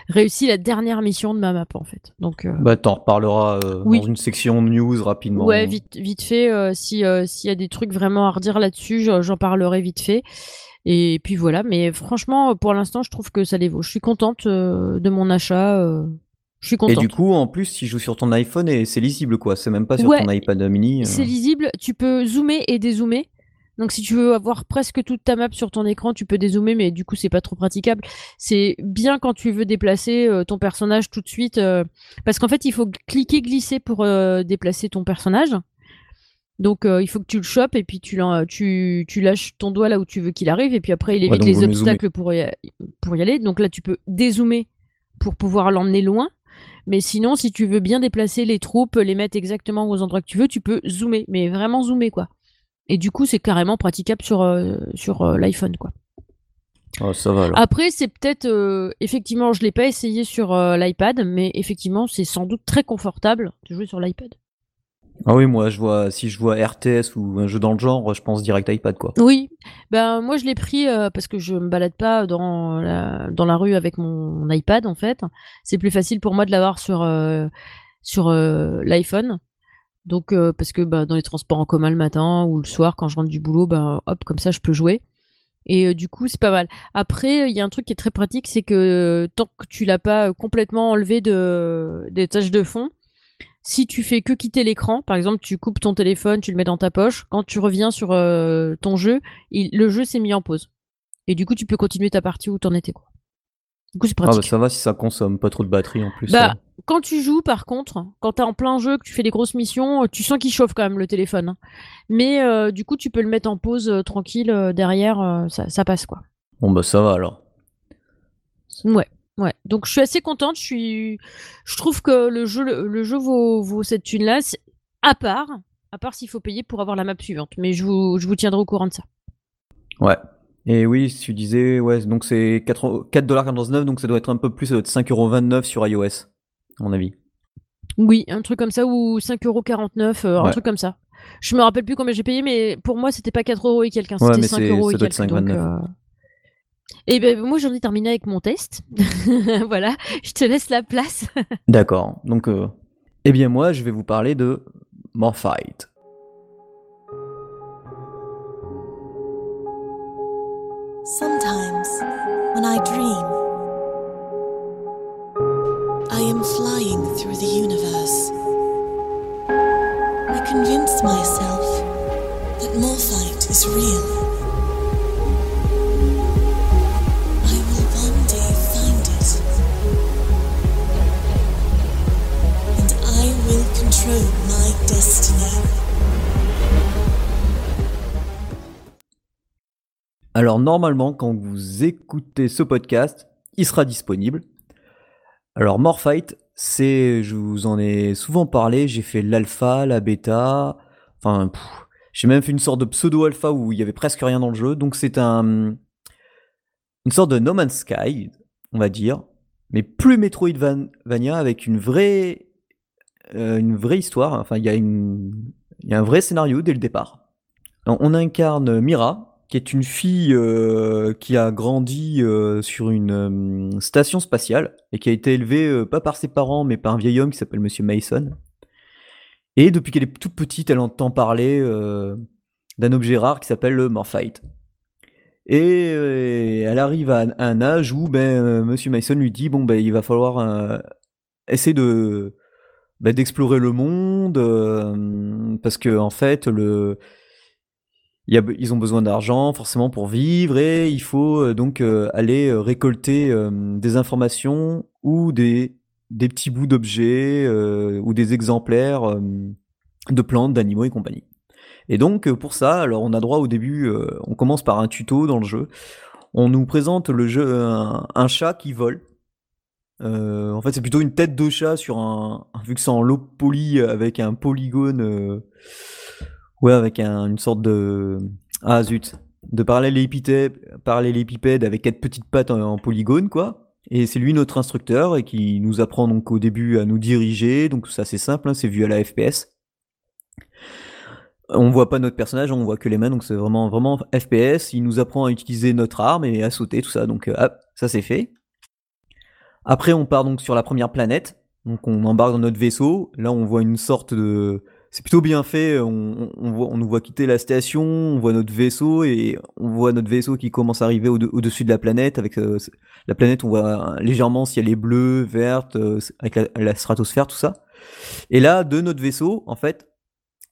Speaker 2: réussi la dernière mission de ma map, en fait. Donc. Euh...
Speaker 1: Bah, t'en reparleras dans une section news rapidement.
Speaker 2: Ouais, vite, vite fait. si s'il y a des trucs vraiment à redire là-dessus, j'en parlerai vite fait. Et puis voilà, mais franchement, pour l'instant, je trouve que ça les vaut. Je suis contente de mon achat. Je suis contente.
Speaker 1: Et du coup, en plus, tu joues sur ton iPhone et c'est lisible, quoi. C'est même pas sur ton iPad mini.
Speaker 2: C'est lisible. Tu peux zoomer et dézoomer. Donc si tu veux avoir presque toute ta map sur ton écran, tu peux dézoomer, mais du coup c'est pas trop praticable. C'est bien quand tu veux déplacer euh, ton personnage tout de suite, euh, parce qu'en fait il faut cliquer glisser pour euh, déplacer ton personnage. Donc il faut que tu le chopes et puis tu, tu, tu, lâches ton doigt là où tu veux qu'il arrive et puis après il évite les obstacles pour y, pour y aller. Donc là tu peux dézoomer pour pouvoir l'emmener loin. Mais sinon, si tu veux bien déplacer les troupes, les mettre exactement aux endroits que tu veux, tu peux zoomer, mais vraiment zoomer quoi. Et du coup, c'est carrément praticable sur, euh, sur euh, l'iPhone, quoi.
Speaker 1: Oh, ça va,
Speaker 2: Après, c'est peut-être euh, effectivement, je l'ai pas essayé sur l'iPad, mais effectivement, c'est sans doute très confortable de jouer sur l'iPad.
Speaker 1: Ah oui, moi, je vois, si je vois RTS ou un jeu dans le genre, je pense direct iPad, quoi.
Speaker 2: Oui, ben moi je l'ai pris parce que je me balade pas dans la, dans la rue avec mon iPad en fait. C'est plus facile pour moi de l'avoir sur sur l'iPhone. Donc, euh, parce que bah, dans les transports en commun le matin ou le soir, quand je rentre du boulot, bah, hop, comme ça, je peux jouer. Et euh, du coup, c'est pas mal. Après, il y a un truc qui est très pratique, c'est que euh, tant que tu l'as pas complètement enlevé de, des tâches de fond, si tu fais que quitter l'écran, par exemple, tu coupes ton téléphone, tu le mets dans ta poche, quand tu reviens sur ton jeu, le jeu s'est mis en pause. Et du coup, tu peux continuer ta partie où t'en étais, quoi. Du coup, c'est
Speaker 1: ah,
Speaker 2: pratique.
Speaker 1: bah ça va si ça consomme pas trop de batterie en plus.
Speaker 2: Bah, quand tu joues, par contre, quand t'es en plein jeu, que tu fais des grosses missions, tu sens qu'il chauffe quand même le téléphone. Hein. Mais euh, du coup, tu peux le mettre en pause euh, tranquille euh, derrière, ça, passe quoi.
Speaker 1: Bon bah ça va alors.
Speaker 2: Ouais, ouais. Donc je suis assez contente. Je suis, je trouve que le jeu, le, jeu vaut, vaut cette thune là, à part, à part s'il faut payer pour avoir la map suivante. Mais je vous, je vous tiendrai au courant de ça.
Speaker 1: Ouais. Et oui, tu disais, ouais, donc c'est 4,99$, donc ça doit être un peu plus, ça doit être 5,29€ sur iOS, à mon avis.
Speaker 2: Oui, un truc comme ça, ou 5,49€, euh, un truc comme ça. Je me rappelle plus combien j'ai payé, mais pour moi, c'était pas 4€ et quelqu'un, c'était 5€ et quelqu'un. Et ben moi, j'en ai terminé avec mon test. voilà, je te laisse la place.
Speaker 1: D'accord, donc, euh... eh bien moi, je vais vous parler de Morfight. Sometimes, when I dream, I am flying through the universe. I convince myself that Morphite is real. Alors normalement, quand vous écoutez ce podcast, il sera disponible. Alors Morphite, c'est, je vous en ai souvent parlé, j'ai fait l'alpha, la bêta, enfin, j'ai même fait une sorte de pseudo-alpha où il y avait presque rien dans le jeu. Donc c'est un, une sorte de No Man's Sky, on va dire, mais plus Metroidvania avec une vraie, euh, une vraie histoire. Enfin, il y a y a un vrai scénario dès le départ. on incarne Mira, qui est une fille euh, qui a grandi euh, sur une station spatiale et qui a été élevée pas par ses parents mais par un vieil homme qui s'appelle Monsieur Mason. Et depuis qu'elle est toute petite, elle entend parler d'un objet rare qui s'appelle le Morphite. Et elle arrive à un âge où ben, Monsieur Mason lui dit bon ben il va falloir essayer de ben, d'explorer le monde parce que en fait le ils ont besoin d'argent forcément pour vivre et il faut euh, donc euh, aller euh, récolter des informations ou des, des petits bouts d'objets ou des exemplaires de plantes, d'animaux et compagnie. Et donc pour ça, alors on a droit au début, on commence par un tuto dans le jeu. On nous présente le jeu un, chat qui vole. En fait, c'est plutôt une tête de chat sur un, vu que c'est en low poly avec un polygone Ouais, avec une sorte de. Ah zut. De parallélépipède, parallélépipède avec quatre petites pattes en, polygone, quoi. Et c'est lui notre instructeur et qui nous apprend donc au début à nous diriger. Donc ça c'est simple, hein, c'est vu à la FPS. On voit pas notre personnage, on voit que les mains, donc c'est vraiment vraiment FPS. Il nous apprend à utiliser notre arme et à sauter, tout ça. Donc euh, hop, ça c'est fait. Après on part donc sur la première planète. Donc on embarque dans notre vaisseau. Là on voit une sorte de c'est plutôt bien fait. On, on, voit, on nous voit quitter la station, on voit notre vaisseau et on voit notre vaisseau qui commence à arriver au-dessus de la planète. Avec euh, la planète, on voit légèrement si elle est bleue, verte, euh, avec la, stratosphère, tout ça. Et là, de notre vaisseau, en fait,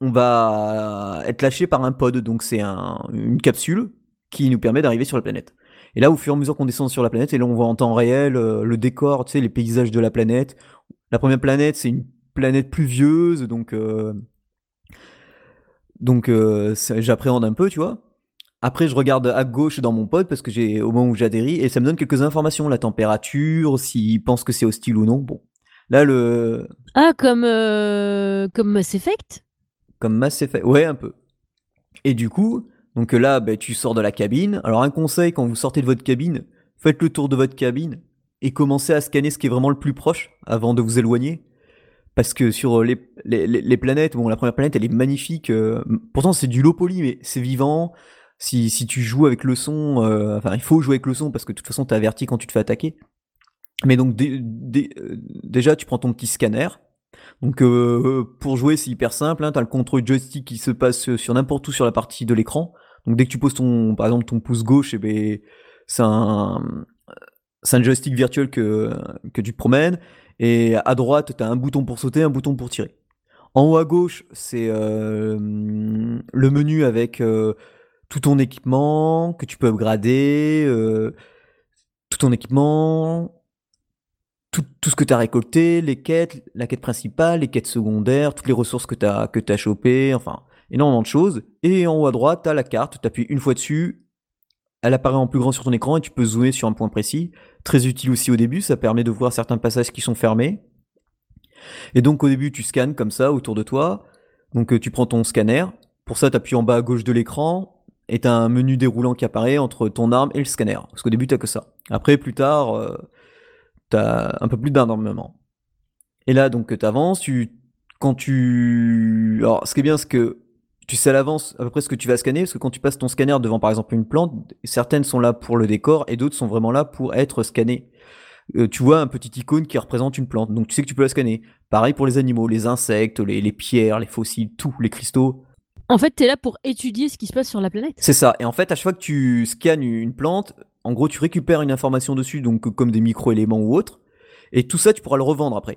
Speaker 1: on va être lâché par un pod. Donc c'est un, une capsule qui nous permet d'arriver sur la planète. Et là, au fur et à mesure qu'on descend sur la planète, et là on voit en temps réel euh, le décor, tu sais, les paysages de la planète. La première planète, c'est une planète pluvieuse, donc euh, donc euh, j'appréhende un peu, tu vois. Après, je regarde à gauche dans mon pod parce que j'ai au moment où j'atterris et ça me donne quelques informations, la température, s'il pense que c'est hostile ou non. Bon, là le
Speaker 2: ah comme comme Mass Effect?
Speaker 1: Comme Mass Effect, ouais un peu. Et du coup, donc là, ben, tu sors de la cabine. Alors un conseil quand vous sortez de votre cabine, faites le tour de votre cabine et commencez à scanner ce qui est vraiment le plus proche avant de vous éloigner parce que sur les, les, planètes, bon, la première planète, elle est magnifique. Euh, pourtant, c'est du low poly, mais c'est vivant. Si, tu joues avec le son, euh, enfin, il faut jouer avec le son parce que de toute façon, t'es averti quand tu te fais attaquer. Mais donc, euh, déjà, tu prends ton petit scanner. Donc, pour jouer, c'est hyper simple. Hein, t'as le contrôle joystick qui se passe sur n'importe où sur la partie de l'écran. Donc, dès que tu poses ton, par exemple, ton pouce gauche, eh ben, c'est un, c'est un joystick virtuel que, que tu promènes. Et à droite, tu as un bouton pour sauter, un bouton pour tirer. En haut à gauche, c'est euh, le menu avec euh, tout ton équipement que tu peux upgrader, euh, tout ton équipement, tout, ce que tu as récolté, les quêtes, la quête principale, les quêtes secondaires, toutes les ressources que tu as chopées, enfin, énormément de choses. Et en haut à droite, tu as la carte, tu appuies une fois dessus, elle apparaît en plus grand sur ton écran et tu peux zoomer sur un point précis. Très utile aussi au début, ça permet de voir certains passages qui sont fermés. Et donc au début, tu scannes comme ça autour de toi. Donc euh, tu prends ton scanner. Pour ça, tu appuies en bas à gauche de l'écran et tu as un menu déroulant qui apparaît entre ton arme et le scanner. Parce qu'au début, tu que ça. Après, plus tard, euh, tu as un peu plus d'armement. Et là, donc, tu avances. Tu... Quand tu. Alors, ce qui est bien, c'est que tu sais à l'avance à peu près ce que tu vas scanner, parce que quand tu passes ton scanner devant par exemple une plante, certaines sont là pour le décor et d'autres sont vraiment là pour être scannées. Euh, tu vois un petit icône qui représente une plante, donc tu sais que tu peux la scanner. Pareil pour les animaux, les insectes, les, pierres, les fossiles, tout, les cristaux.
Speaker 2: En fait, tu es là pour étudier ce qui se passe sur la planète.
Speaker 1: C'est ça, et en fait, à chaque fois que tu scannes une plante, en gros, tu récupères une information dessus, donc comme des micro-éléments ou autres, et tout ça, tu pourras le revendre après.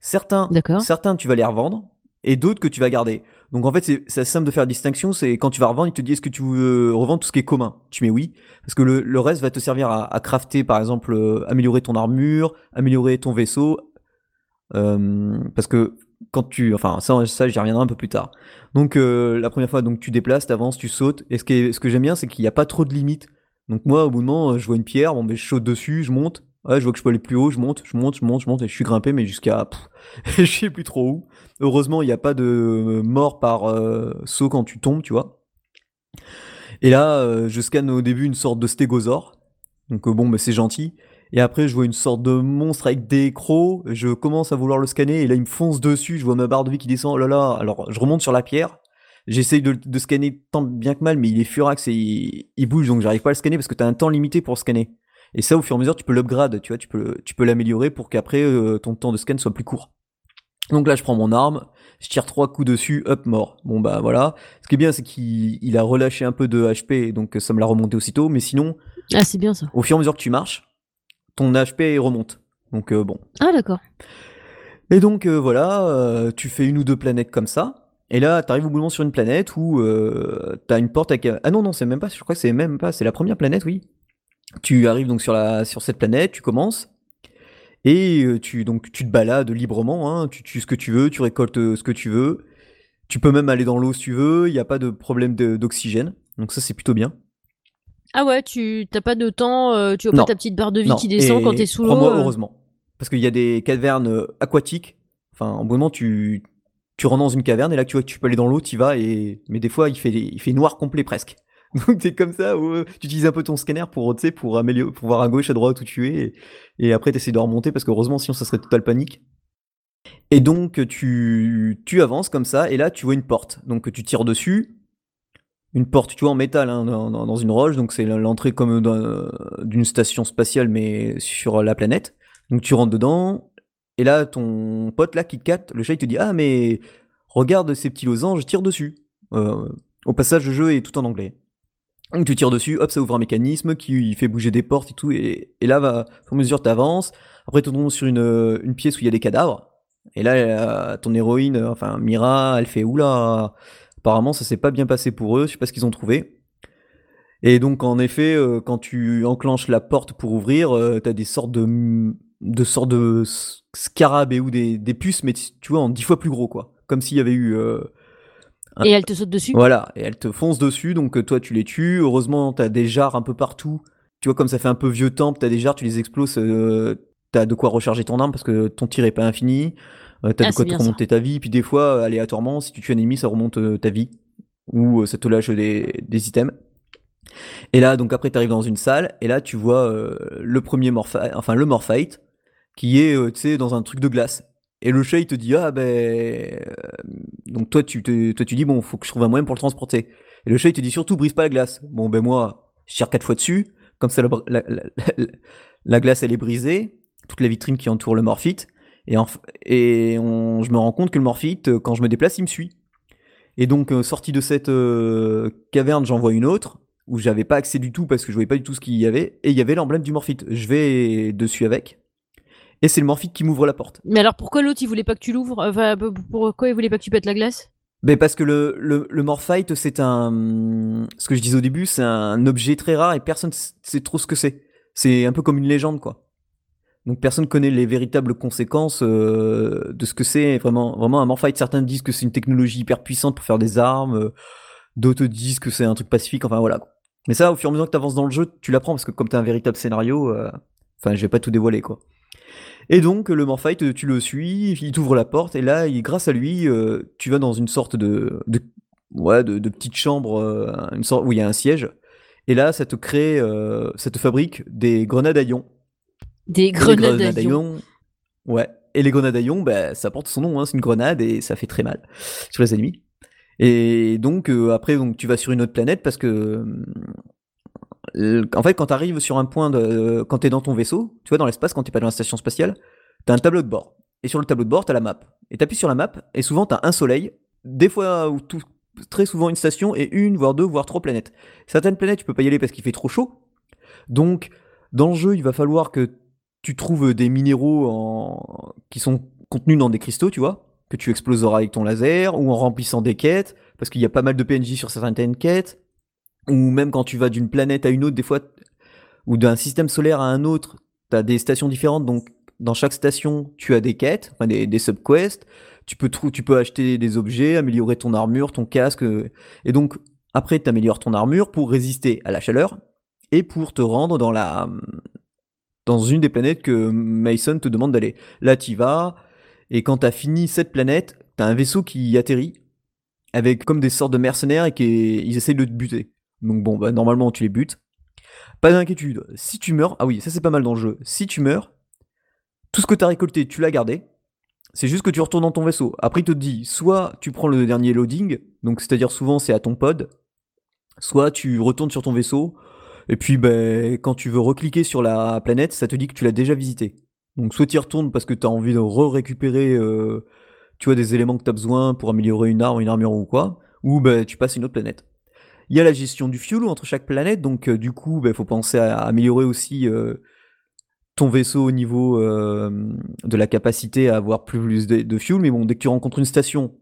Speaker 1: Certains, certains, tu vas les revendre, et d'autres que tu vas garder. Donc en fait, c'est simple de faire distinction. C'est quand tu vas revendre, il te dit est-ce que tu veux revendre tout ce qui est commun? Tu mets oui, parce que le, reste va te servir à, crafter, par exemple, euh, améliorer ton armure, améliorer ton vaisseau, euh, parce que quand tu, enfin ça, ça j'y reviendrai un peu plus tard. Donc euh, la première fois, donc tu déplaces, tu avances, tu sautes. Et ce, que j'aime bien, c'est qu'il n'y a pas trop de limites. Donc moi, au bout de moment, je vois une pierre, bon, ben, je saute dessus, je monte. Je vois que je peux aller plus haut, je monte, je monte, je monte, je monte, et je suis grimpé, mais jusqu'à, je sais plus trop où. Heureusement, il n'y a pas de mort par euh, saut quand tu tombes, tu vois. Et là, euh, je scanne au début une sorte de stégosaure. Donc euh, bon, bah, c'est gentil. Et après, je vois une sorte de monstre avec des crocs. Je commence à vouloir le scanner et là, il me fonce dessus. Je vois ma barre de vie qui descend. Oh là. Alors, je remonte sur la pierre. J'essaye de, scanner tant bien que mal, mais il est furax et il, bouge, donc j'arrive pas à le scanner parce que tu as un temps limité pour scanner. Et ça, au fur et à mesure, tu peux l'upgrade, tu vois, tu peux, tu peux l'améliorer pour qu'après ton temps de scan soit plus court. Donc là, je prends mon arme, je tire trois coups dessus, hop, mort. Bon bah voilà. Ce qui est bien, c'est qu'il a relâché un peu de HP, donc ça me l'a remonté aussitôt. Mais sinon,
Speaker 2: ah c'est bien ça.
Speaker 1: Au fur et à mesure que tu marches, ton HP remonte. Donc euh, bon.
Speaker 2: Ah d'accord.
Speaker 1: Et donc euh, voilà, euh, tu fais une ou deux planètes comme ça. Et là, t'arrives au bout sur une planète où t'as une porte avec. Ah non non, c'est même pas. Je crois que c'est même pas. C'est la première planète, oui. Tu arrives donc sur la sur cette planète, tu commences. Et euh, tu, donc, tu te balades librement, hein, tu tues ce que tu veux, tu récoltes euh, ce que tu veux. Tu peux même aller dans l'eau si tu veux, il n'y a pas de problème d'oxygène. Donc ça, c'est plutôt bien.
Speaker 2: Ah ouais, tu n'as pas de temps, euh, tu as pas ta petite barre de vie qui descend quand tu es sous l'eau
Speaker 1: moi heureusement. Parce qu'il y a des cavernes aquatiques. Enfin, en moment, tu, tu rentres dans une caverne et là, tu vois que tu peux aller dans l'eau, tu vas, et... mais des fois, il fait, il fait noir complet presque. Donc t'es comme ça, où, tu utilises un peu ton scanner pour, pour améliorer, pour voir à gauche, à droite où tu es, et, et après t'essaies de remonter parce que heureusement sinon ça serait total panique. Et donc tu, tu avances comme ça, et là tu vois une porte. Donc tu tires dessus, une porte, tu vois, en métal, hein, dans, une roche, donc c'est l'entrée comme d'une station spatiale mais sur la planète. Donc tu rentres dedans, et là ton pote là, KitKat, le chat il te dit ah mais regarde ces petits losanges, tire dessus. Euh, au passage, le jeu est tout en anglais. Donc tu tires dessus, hop, ça ouvre un mécanisme qui fait bouger des portes et tout, et, là, va, au mesure tu avances, après tu tombes sur une, une pièce où il y a des cadavres, et là, euh, ton héroïne, enfin Mira, elle fait oula, apparemment ça s'est pas bien passé pour eux, je sais pas ce qu'ils ont trouvé. Et donc en effet, euh, quand tu enclenches la porte pour ouvrir, euh, t'as des sortes de, de sortes de scarabées ou des, des puces, mais tu vois en dix fois plus gros quoi, comme s'il y avait eu
Speaker 2: et elle te saute dessus
Speaker 1: Voilà, et elle te fonce dessus, donc euh, toi tu les tues. Heureusement, t'as des jarres un peu partout. Tu vois, comme ça fait un peu vieux temple, t'as des jarres, tu les exploses, euh, t'as de quoi recharger ton arme parce que ton tir est pas infini. Euh, t'as
Speaker 2: Ah,
Speaker 1: de quoi te remonter ta vie. Puis des fois, aléatoirement, si tu tues un ennemi, ça remonte euh, ta vie. Ou ça te lâche des, des items. Et là, donc après, t'arrives dans une salle, et là, tu vois le premier morphi- enfin le Morphite, qui est, tu sais, dans un truc de glace. Et le chat, il te dit, ah ben. euh, Donc toi tu, te, toi, tu dis, bon, faut que je trouve un moyen pour le transporter. Et le chat, il te dit, surtout, brise pas la glace. Bon, ben moi, je tire quatre fois dessus. Comme ça, la, la- la- la- la glace, elle est brisée. Toute la vitrine qui entoure le morphite. Et, en, et on- je me rends compte que le morphite, euh, quand je me déplace, il me suit. Et donc, euh, sorti de cette caverne, j'en vois une autre, où j'avais pas accès du tout parce que je voyais pas du tout ce qu'il y avait. Et il y avait l'emblème du morphite. Je vais dessus avec. Et c'est le morphite qui m'ouvre la porte.
Speaker 2: Mais alors pourquoi l'autre il voulait pas que tu l'ouvres? Enfin, pourquoi il voulait pas que tu pètes la glace?
Speaker 1: Mais parce que le, le, le Morphite, c'est un. Ce que je disais au début, c'est un objet très rare et personne sait trop ce que c'est. C'est un peu comme une légende, quoi. Donc personne connaît les véritables conséquences euh, de ce que c'est vraiment, vraiment un Morphite. Certains disent que c'est une technologie hyper puissante pour faire des armes, euh, d'autres disent que c'est un truc pacifique, enfin voilà. Mais ça, au fur et à mesure que tu avances dans le jeu, tu l'apprends parce que comme tu as un véritable scénario, euh, enfin je vais pas tout dévoiler, quoi. Et donc le Morphite, tu le suis, il t'ouvre la porte et là, il- grâce à lui, euh, tu vas dans une sorte de, de ouais, de, de petite chambre, euh, une sorte où il y a un siège. Et là, ça te crée, euh, ça te fabrique des grenades à ions.
Speaker 2: Des grenades à ions.
Speaker 1: Ouais. Et les grenades à ions, bah, ça porte son nom, hein, c'est une grenade et ça fait très mal sur les ennemis. Et donc après, donc tu vas sur une autre planète parce que en fait, quand tu arrives sur un point de, quand t'es dans ton vaisseau, tu vois, dans l'espace, quand t'es pas dans la station spatiale, t'as un tableau de bord. Et sur le tableau de bord, t'as la map. Et t'appuies sur la map, et souvent t'as un soleil, des fois ou très souvent une station et une, voire deux, voire trois planètes. Certaines planètes, tu peux pas y aller parce qu'il fait trop chaud. Donc, dans le jeu, il va falloir que tu trouves des minéraux qui sont contenus dans des cristaux, tu vois, que tu exploseras avec ton laser, ou en remplissant des quêtes, parce qu'il y a pas mal de PNJ sur certaines quêtes, ou même quand tu vas d'une planète à une autre, des fois, ou d'un système solaire à un autre, tu as des stations différentes, donc dans chaque station, tu as des quêtes, enfin des, subquests, tu peux, tu peux acheter des objets, améliorer ton armure, ton casque, euh, et donc après, tu améliores ton armure pour résister à la chaleur, et pour te rendre dans la dans une des planètes que Mason te demande d'aller. Là, tu vas, et quand tu as fini cette planète, tu as un vaisseau qui atterrit, avec comme des sortes de mercenaires, et qui ils essayent de te buter. Donc bon, bah, normalement, tu les butes. Pas d'inquiétude. Si tu meurs, ah oui, ça c'est pas mal dans le jeu. Si tu meurs, tout ce que tu as récolté, tu l'as gardé. C'est juste que tu retournes dans ton vaisseau. Après, il te dit, soit tu prends le dernier loading, donc c'est-à-dire souvent c'est à ton pod, soit tu retournes sur ton vaisseau, et puis ben, quand tu veux recliquer sur la planète, ça te dit que tu l'as déjà visité. Donc soit tu y retournes parce que tu as envie de re-récupérer euh, tu vois, des éléments que tu as besoin pour améliorer une arme, une armure ou quoi, ou ben, tu passes une autre planète. Il y a la gestion du fuel entre chaque planète, donc euh, du coup, il faut penser à, améliorer aussi euh, ton vaisseau au niveau euh, de la capacité à avoir plus de, de fuel. Mais bon, dès que tu rencontres une station,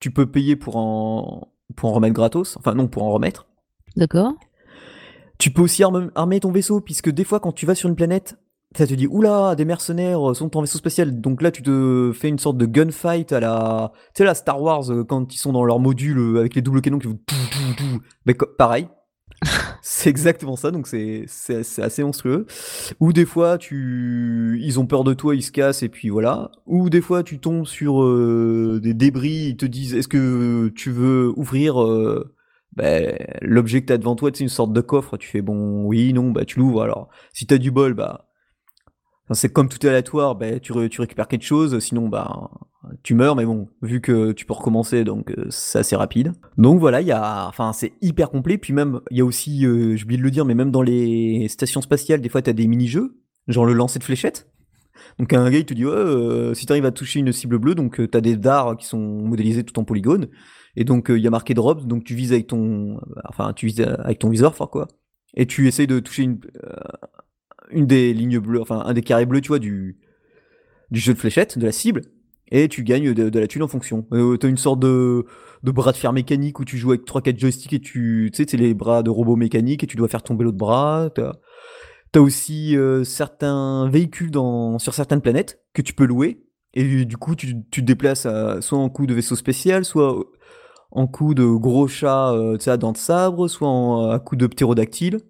Speaker 1: tu peux payer pour en, pour en remettre gratos, enfin non, pour en remettre.
Speaker 2: D'accord.
Speaker 1: Tu peux aussi arme- armer ton vaisseau, puisque des fois, quand tu vas sur une planète, ça te dit oula, des mercenaires sont en vaisseau spatial. Donc là, tu te fais une sorte de gunfight à la, tu sais, la Star Wars euh, quand ils sont dans leur module euh, avec les doubles canons qui vont. Mais pareil. c'est exactement ça, donc c'est c'est c'est assez monstrueux. Ou des fois, tu, ils ont peur de toi, ils se cassent et puis voilà. Ou des fois, tu tombes sur euh, des débris, ils te disent est-ce que tu veux ouvrir euh, ben, l'objet que t'as devant toi, c'est une sorte de coffre. Tu fais bon, oui, non, bah tu l'ouvres. Alors, si t'as du bol, bah c'est comme tout est aléatoire, bah, tu, ré- tu récupères quelque chose. Sinon, bah tu meurs. Mais bon, vu que tu peux recommencer, donc euh, c'est assez rapide. Donc voilà, il y a, enfin c'est hyper complet. Puis même, il y a aussi, euh, j'ai oublié de le dire, mais même dans les stations spatiales, des fois t'as des mini-jeux, genre le lancer de fléchettes. Donc un gars il te dit ouais, euh, si t'arrives à toucher une cible bleue, donc euh, t'as des dards qui sont modélisés tout en polygone, et donc il y a marqué drops, donc tu vises avec ton, enfin tu vises avec ton viseur, enfin quoi, et tu essayes de toucher une, une des lignes bleues, enfin un des carrés bleus, tu vois, du, du jeu de fléchette, de la cible, et tu gagnes de, la thune en fonction. Euh, t'as une sorte de, de bras de fer mécanique où tu joues avec 3-4 joysticks et tu, tu sais, c'est les bras de robots mécaniques et tu dois faire tomber l'autre bras. T'as as aussi euh, certains véhicules dans, sur certaines planètes que tu peux louer. Et du coup, tu, tu te déplaces soit en coup de vaisseau spécial, soit en coup de gros chat euh, à dents de sabre, soit en, à coup de ptérodactyle.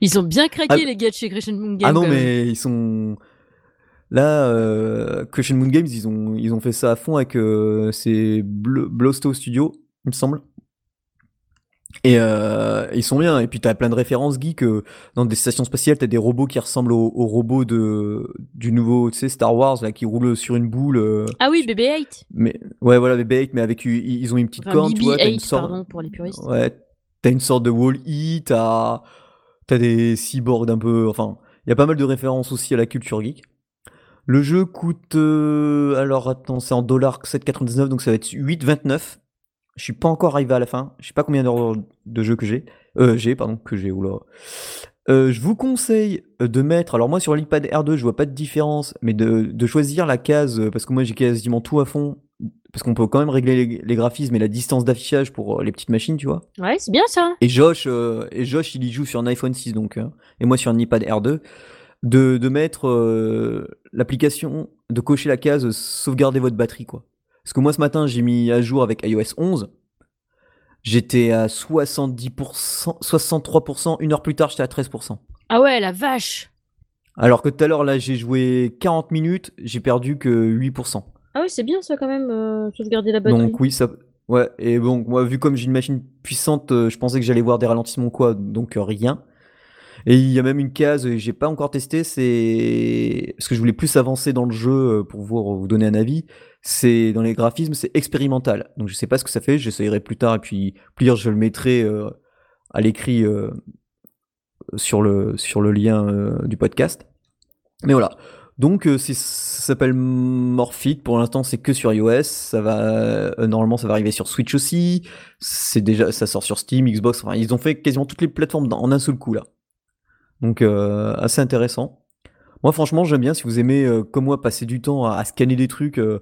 Speaker 2: Ils ont bien craqué ah, les gars de chez Christian Moon Games.
Speaker 1: Ah non, mais ils sont. Là, euh, Christian Moon Games, ils ont, ils ont fait ça à fond avec euh, c'est Blowstow Studio, il me semble. Et euh, ils sont bien. Et puis t'as plein de références geeks. Euh, dans des stations spatiales, t'as des robots qui ressemblent aux, robots de du nouveau, tu sais, Star Wars là, qui roulent sur une boule. Euh.
Speaker 2: ah oui, BB-8.
Speaker 1: Mais ouais, voilà, BB-8, mais avec ils ont une petite corne, tu vois.
Speaker 2: T'as une sorte. Pardon pour les puristes.
Speaker 1: Ouais, t'as une sorte de Wall-E. T'as t'as des cyborgs un peu. Enfin, il y a pas mal de références aussi à la culture geek. Le jeu coûte. alors attends, c'est en dollars 7,99, donc ça va être 8,29. Je suis pas encore arrivé à la fin. Je sais pas combien d'heures de jeu que j'ai. Euh, j'ai, pardon, que j'ai. Oula. Euh, je vous conseille de mettre. Alors, moi, sur l'iPad R2, je vois pas de différence, mais de, choisir la case, parce que moi, j'ai quasiment tout à fond. Parce qu'on peut quand même régler les, graphismes et la distance d'affichage pour euh, les petites machines, tu vois.
Speaker 2: Ouais, c'est bien ça.
Speaker 1: Et Josh, euh, et Josh, il y joue sur un iPhone 6, donc. et moi, sur un iPad R2. De, de mettre l'application, de cocher la case sauvegarder votre batterie, quoi. Parce que moi, ce matin, j'ai mis à jour avec iOS 11. J'étais à 70%, 63%. Une heure plus tard, j'étais à 13%.
Speaker 2: Ah ouais, la vache
Speaker 1: Alors que tout à l'heure, là, j'ai joué 40 minutes, j'ai perdu que 8%.
Speaker 2: Ah oui, c'est bien ça quand même, euh, sauvegarder la batterie.
Speaker 1: Donc oui, ça... Ouais, et bon, moi, vu comme j'ai une machine puissante, euh, je pensais que j'allais voir des ralentissements quoi, donc euh, rien. Et il y a même une case que j'ai pas encore testé, c'est parce que je voulais plus avancer dans le jeu euh, pour vous, vous donner un avis. C'est dans les graphismes, c'est expérimental. Donc je sais pas ce que ça fait, j'essayerai plus tard et puis plus je le mettrai à l'écrit sur le sur le lien du podcast. Mais voilà. Donc ça s'appelle Morphit. Pour l'instant, c'est que sur iOS. Ça va normalement, ça va arriver sur Switch aussi. C'est déjà, ça sort sur Steam, Xbox. Enfin, ils ont fait quasiment toutes les plateformes en un seul coup là. Donc euh, assez intéressant. Moi franchement j'aime bien si vous aimez euh, comme moi passer du temps à, scanner des trucs. Euh,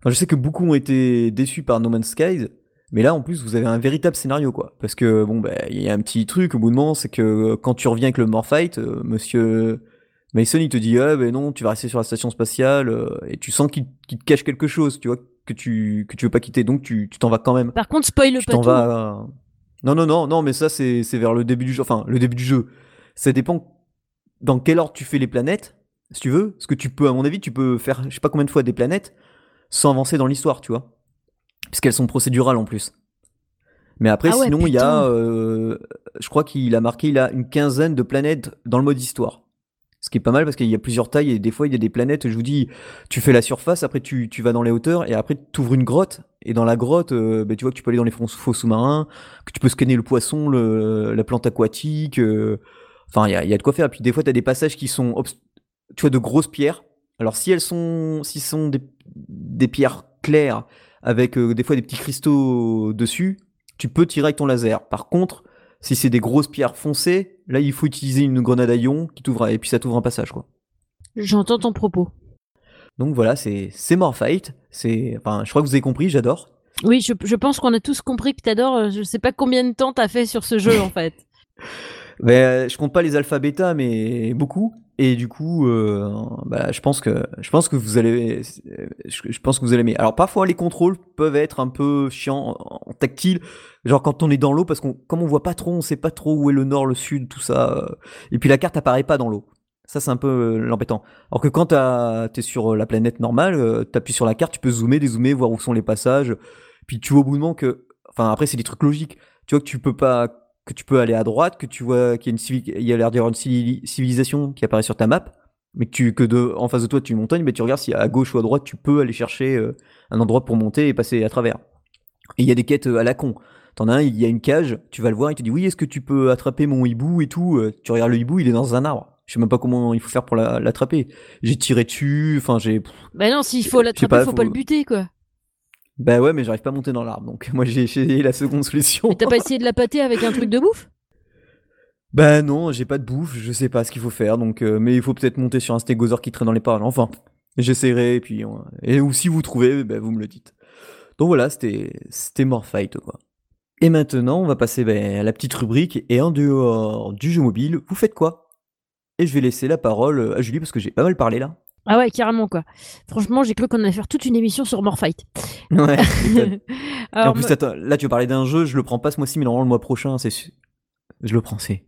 Speaker 1: enfin, je sais que beaucoup ont été déçus par No Man's Skies, mais là en plus vous avez un véritable scénario quoi. Parce que bon ben il y a un petit truc au bout de moment, c'est que quand tu reviens avec le Morphite, Monsieur Mason il te dit ah ben non tu vas rester sur la station spatiale et tu sens qu'il te cache quelque chose, tu vois que tu que tu veux pas quitter, donc tu t'en vas quand même.
Speaker 2: Par contre spoil
Speaker 1: pas
Speaker 2: tout.
Speaker 1: Vas... Non non non non mais ça c'est vers le début du jeu, enfin le début du jeu ça dépend dans quel ordre tu fais les planètes, si tu veux. Parce que tu peux, à mon avis, tu peux faire je sais pas combien de fois des planètes sans avancer dans l'histoire, tu vois. Puisqu'elles sont procédurales en plus. Mais après, ah sinon, il y a, euh, je crois qu'il a marqué, il a une quinzaine de planètes dans le mode histoire. Ce qui est pas mal parce qu'il y a plusieurs tailles et des fois il y a des planètes, je vous dis, tu fais la surface, après tu, vas dans les hauteurs et après tu ouvres une grotte et dans la grotte, euh, bah, tu vois que tu peux aller dans les fonds sous-marins, que tu peux scanner le poisson, la plante aquatique, euh, Enfin, il y a, de quoi faire. Puis des fois, tu as des passages qui sont, tu vois, de grosses pierres. Alors, si elles sont, si sont des, pierres claires avec euh, des fois des petits cristaux dessus, tu peux tirer avec ton laser. Par contre, si c'est des grosses pierres foncées, là, il faut utiliser une grenade à ion qui t'ouvre et puis ça t'ouvre un passage, quoi.
Speaker 2: J'entends ton propos.
Speaker 1: Donc voilà, c'est c'est Morphite. C'est, enfin, je crois que vous avez compris. J'adore.
Speaker 2: Oui, je, je pense qu'on a tous compris que t'adores. Euh, je sais pas combien de temps t'as fait sur ce jeu en fait.
Speaker 1: Ben, je compte pas les alpha bêta, mais beaucoup. Et du coup, euh, bah, je pense que je pense que vous allez, je, pense que vous allez aimer. Alors parfois les contrôles peuvent être un peu chiants en, tactile, genre quand on est dans l'eau, parce qu'on comme on voit pas trop, on sait pas trop où est le nord, le sud, tout ça. Euh, et puis la carte apparaît pas dans l'eau. Ça c'est un peu euh, l'embêtant. Alors que quand t'es sur la planète normale, t'appuies sur la carte, tu peux zoomer, dézoomer, voir où sont les passages. Puis tu vois au bout de moment que, enfin après c'est des trucs logiques. Tu vois que tu peux pas que tu peux aller à droite, que tu vois qu'il y a, une il y a l'air d'y avoir une civilisation qui apparaît sur ta map, mais que, tu, que de, en face de toi tu une montagne, mais tu regardes si à gauche ou à droite tu peux aller chercher euh, un endroit pour monter et passer à travers. Et il y a des quêtes euh, à la con. T'en as un, il y a une cage, tu vas le voir, il te dit oui, est-ce que tu peux attraper mon hibou et tout. Euh, tu regardes le hibou, il est dans un arbre. Je sais même pas comment il faut faire pour la- l'attraper. J'ai tiré dessus, enfin j'ai.
Speaker 2: Bah non, s'il faut l'attraper,
Speaker 1: pas,
Speaker 2: faut pas
Speaker 1: faut-
Speaker 2: le buter, quoi.
Speaker 1: Bah ouais, mais j'arrive pas à monter dans l'arbre, donc moi j'ai essayé la seconde solution.
Speaker 2: Mais t'as pas essayé de la pâter avec un truc de bouffe?
Speaker 1: Bah non, j'ai pas de bouffe, je sais pas ce qu'il faut faire, donc euh, mais il faut peut-être monter sur un stégosaure qui traîne dans les parages. Enfin, j'essaierai, et puis on- et ou si vous trouvez, bah, vous me le dites. Donc voilà, c'était c'était Morfight quoi. Et maintenant, on va passer bah, à la petite rubrique et en dehors du jeu mobile, vous faites quoi? Et je vais laisser la parole à Julie parce que j'ai pas mal parlé là.
Speaker 2: Ah ouais, carrément, quoi. Franchement, j'ai cru qu'on allait faire toute une émission sur Morfight.
Speaker 1: Ouais.
Speaker 2: Alors,
Speaker 1: en plus, attends, là tu parler d'un jeu, je le prends pas ce mois-ci, mais normalement le mois prochain, c'est su- je le prends, c'est.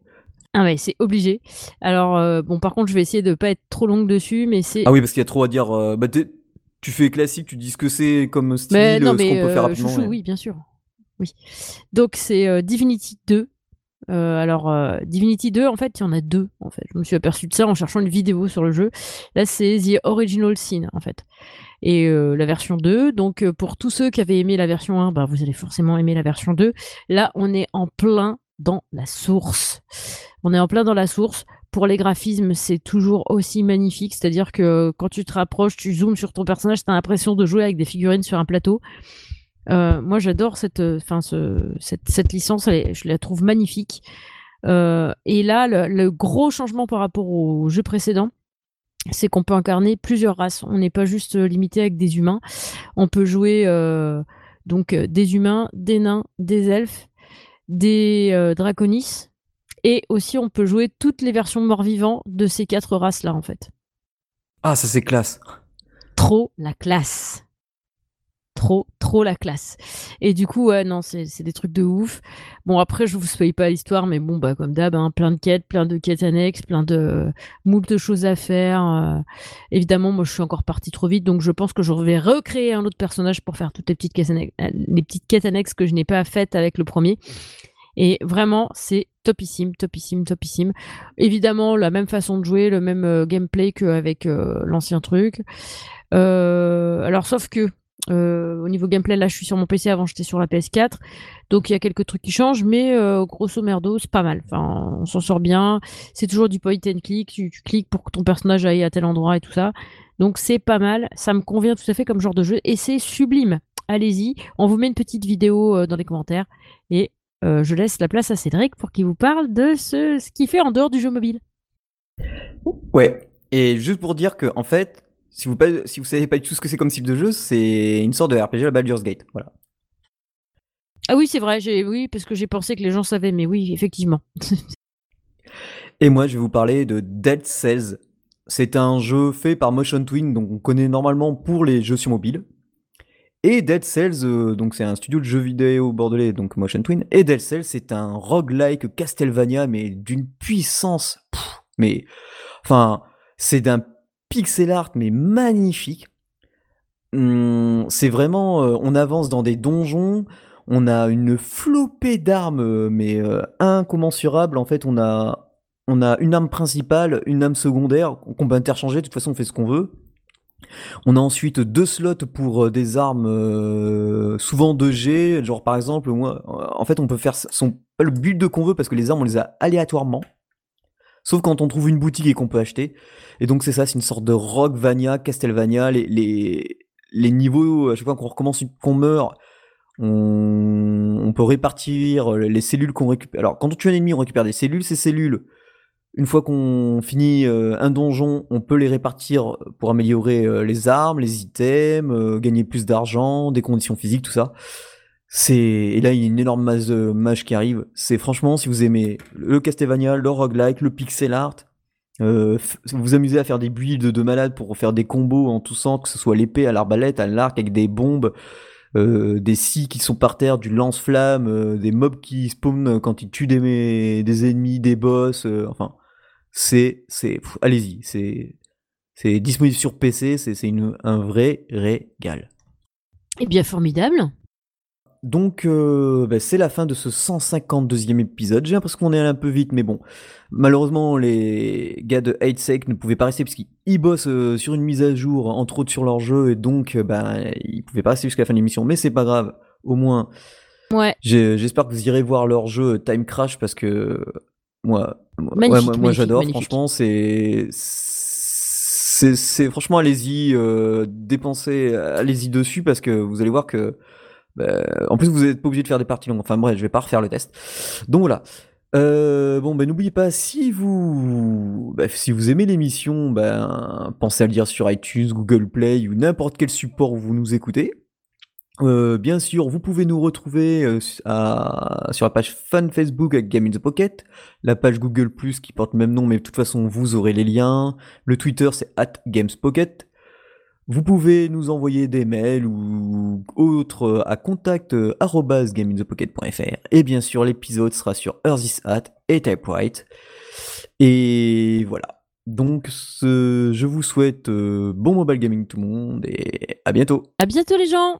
Speaker 2: Ah ouais, c'est obligé. Alors, euh, bon, par contre, je vais essayer de pas être trop longue dessus, mais c'est.
Speaker 1: Ah oui, parce qu'il y a trop à dire. euh, bah, tu fais classique, tu dis ce que c'est comme style,
Speaker 2: Mais non,
Speaker 1: euh, ce qu'on peut faire
Speaker 2: euh,
Speaker 1: rapidement.
Speaker 2: chouchou,
Speaker 1: ouais.
Speaker 2: oui, bien sûr. Oui. Donc, c'est euh, Divinity 2. Euh, alors, euh, Divinity 2, en fait, il y en a deux. En fait, je me suis aperçu de ça en cherchant une vidéo sur le jeu. Là, c'est The Original Sin, en fait. Et euh, la version 2. Donc, pour tous ceux qui avaient aimé la version 1, bah, vous allez forcément aimer la version 2. Là, on est en plein dans la source. On est en plein dans la source. Pour les graphismes, c'est toujours aussi magnifique. C'est-à-dire que quand tu te rapproches, tu zoomes sur ton personnage, tu as l'impression de jouer avec des figurines sur un plateau. Euh, moi, j'adore cette, euh, enfin, ce, cette, cette licence, elle je la trouve magnifique. Euh, et là, le, le gros changement par rapport au jeu précédent, c'est qu'on peut incarner plusieurs races. On n'est pas juste limité avec des humains. On peut jouer euh, donc des humains, des nains, des elfes, des draconis, et aussi on peut jouer toutes les versions morts-vivants de ces quatre races-là, en fait.
Speaker 1: Ah, ça c'est classe.
Speaker 2: Trop la classe. Trop, trop la classe. Et du coup, ouais, non, c'est des trucs de ouf. Bon, après, je vous spoil pas l'histoire, mais bon, bah, comme d'hab, hein, plein de quêtes, plein de quêtes annexes, plein de moult choses à faire. euh. Évidemment, moi, je suis encore partie trop vite, donc je pense que je vais recréer un autre personnage pour faire toutes les petites quêtes annexes, euh, les petites quêtes annexes que je n'ai pas faites avec le premier. Et vraiment, c'est topissime, topissime, topissime. Évidemment, la même façon de jouer, le même euh, gameplay qu'avec euh, l'ancien truc. Euh, alors, sauf que euh, au niveau gameplay, là, je suis sur mon PC. Avant, j'étais sur la PS4. Donc, il y a quelques trucs qui changent, mais euh, grosso merdo, c'est pas mal. Enfin, on s'en sort bien. C'est toujours du point and click. Tu, cliques pour que ton personnage aille à tel endroit et tout ça. Donc, c'est pas mal. Ça me convient tout à fait comme genre de jeu et c'est sublime. Allez-y. On vous met une petite vidéo euh, dans les commentaires et je laisse la place à Cédric pour qu'il vous parle de ce, ce qu'il fait en dehors du jeu mobile.
Speaker 1: Ouais. Et juste pour dire que, en fait, si vous, pas, si vous savez pas du tout ce que c'est comme type de jeu, c'est une sorte de RPG à Baldur's Gate. Voilà.
Speaker 2: Ah oui, c'est vrai. Oui, parce que j'ai pensé que les gens savaient, mais oui, effectivement.
Speaker 1: Et moi, je vais vous parler de Dead Cells. C'est un jeu fait par Motion Twin, donc on connaît normalement pour les jeux sur mobile. Et Dead Cells, euh, donc c'est un studio de jeux vidéo bordelais, donc Motion Twin. Et Dead Cells, c'est un roguelike Castlevania, mais d'une puissance. pff, mais, enfin, c'est d'un pixel art, mais magnifique. Hum, c'est vraiment, euh, on avance dans des donjons, on a une flopée d'armes, euh, mais euh, incommensurables. En fait, on a, une arme principale, une arme secondaire qu'on peut interchanger. De toute façon, on fait ce qu'on veut. On a ensuite deux slots pour euh, des armes, souvent 2G. Genre, par exemple, en fait, on peut faire son, le build qu'on veut parce que les armes, on les a aléatoirement. Sauf quand on trouve une boutique et qu'on peut acheter. Et donc, c'est ça, c'est une sorte de Rockvania, Castlevania. Les, les, les niveaux, à chaque fois qu'on recommence, qu'on meurt, on, peut répartir les cellules qu'on récupère. Alors, quand on tue un ennemi, on récupère des cellules. Ces cellules, une fois qu'on finit euh, un donjon, on peut les répartir pour améliorer euh, les armes, les items, euh, gagner plus d'argent, des conditions physiques, tout ça. C'est et là il y a une énorme masse de mages qui arrive. C'est franchement si vous aimez le Castlevania, le roguelike, le pixel art, euh, vous amusez à faire des builds de malades pour faire des combos en tout sens, que ce soit l'épée, à l'arbalète, à l'arc avec des bombes, euh, des scies qui sont par terre, du lance-flamme, euh, des mobs qui spawnent quand ils tuent des, des ennemis, des boss, enfin c'est c'est allez-y, c'est c'est disponible sur PC, c'est c'est une un vrai régal.
Speaker 2: Eh bien, formidable.
Speaker 1: Donc, euh, bah, c'est la fin de ce 152e épisode. J'ai l'impression qu'on est allé un peu vite, mais bon. Malheureusement, les gars de 8sec ne pouvaient pas rester parce qu'ils bossent euh, sur une mise à jour, entre autres sur leur jeu, et donc, euh, bah, ils pouvaient pas rester jusqu'à la fin de l'émission. Mais c'est pas grave. Au moins,
Speaker 2: Ouais.
Speaker 1: j'espère que vous irez voir leur jeu Time Crash parce que Moi, moi, ouais, moi, moi, j'adore. Franchement, c'est, c'est, c'est- franchement, allez-y, euh, dépensez, allez-y dessus parce que vous allez voir que, bah, en plus, vous n'êtes pas obligé de faire des parties longues. Enfin bref, je vais pas refaire le test. Donc voilà. Euh, bon, ben n'oubliez pas, si vous, vous aimez l'émission, ben, pensez à le dire sur iTunes, Google Play ou n'importe quel support où vous nous écoutez. Euh, bien sûr, vous pouvez nous retrouver euh, sur la page fan Facebook avec Game in the Pocket, la page Google Plus qui porte le même nom, mais de toute façon vous aurez les liens. Le Twitter c'est at GamesPocket. Vous pouvez nous envoyer des mails ou autres euh, à contact euh. Et bien sûr, l'épisode sera sur Earthis Hat et Typewrite. Et voilà. Donc, je vous souhaite euh, bon mobile gaming tout le monde et à bientôt.
Speaker 2: À bientôt les gens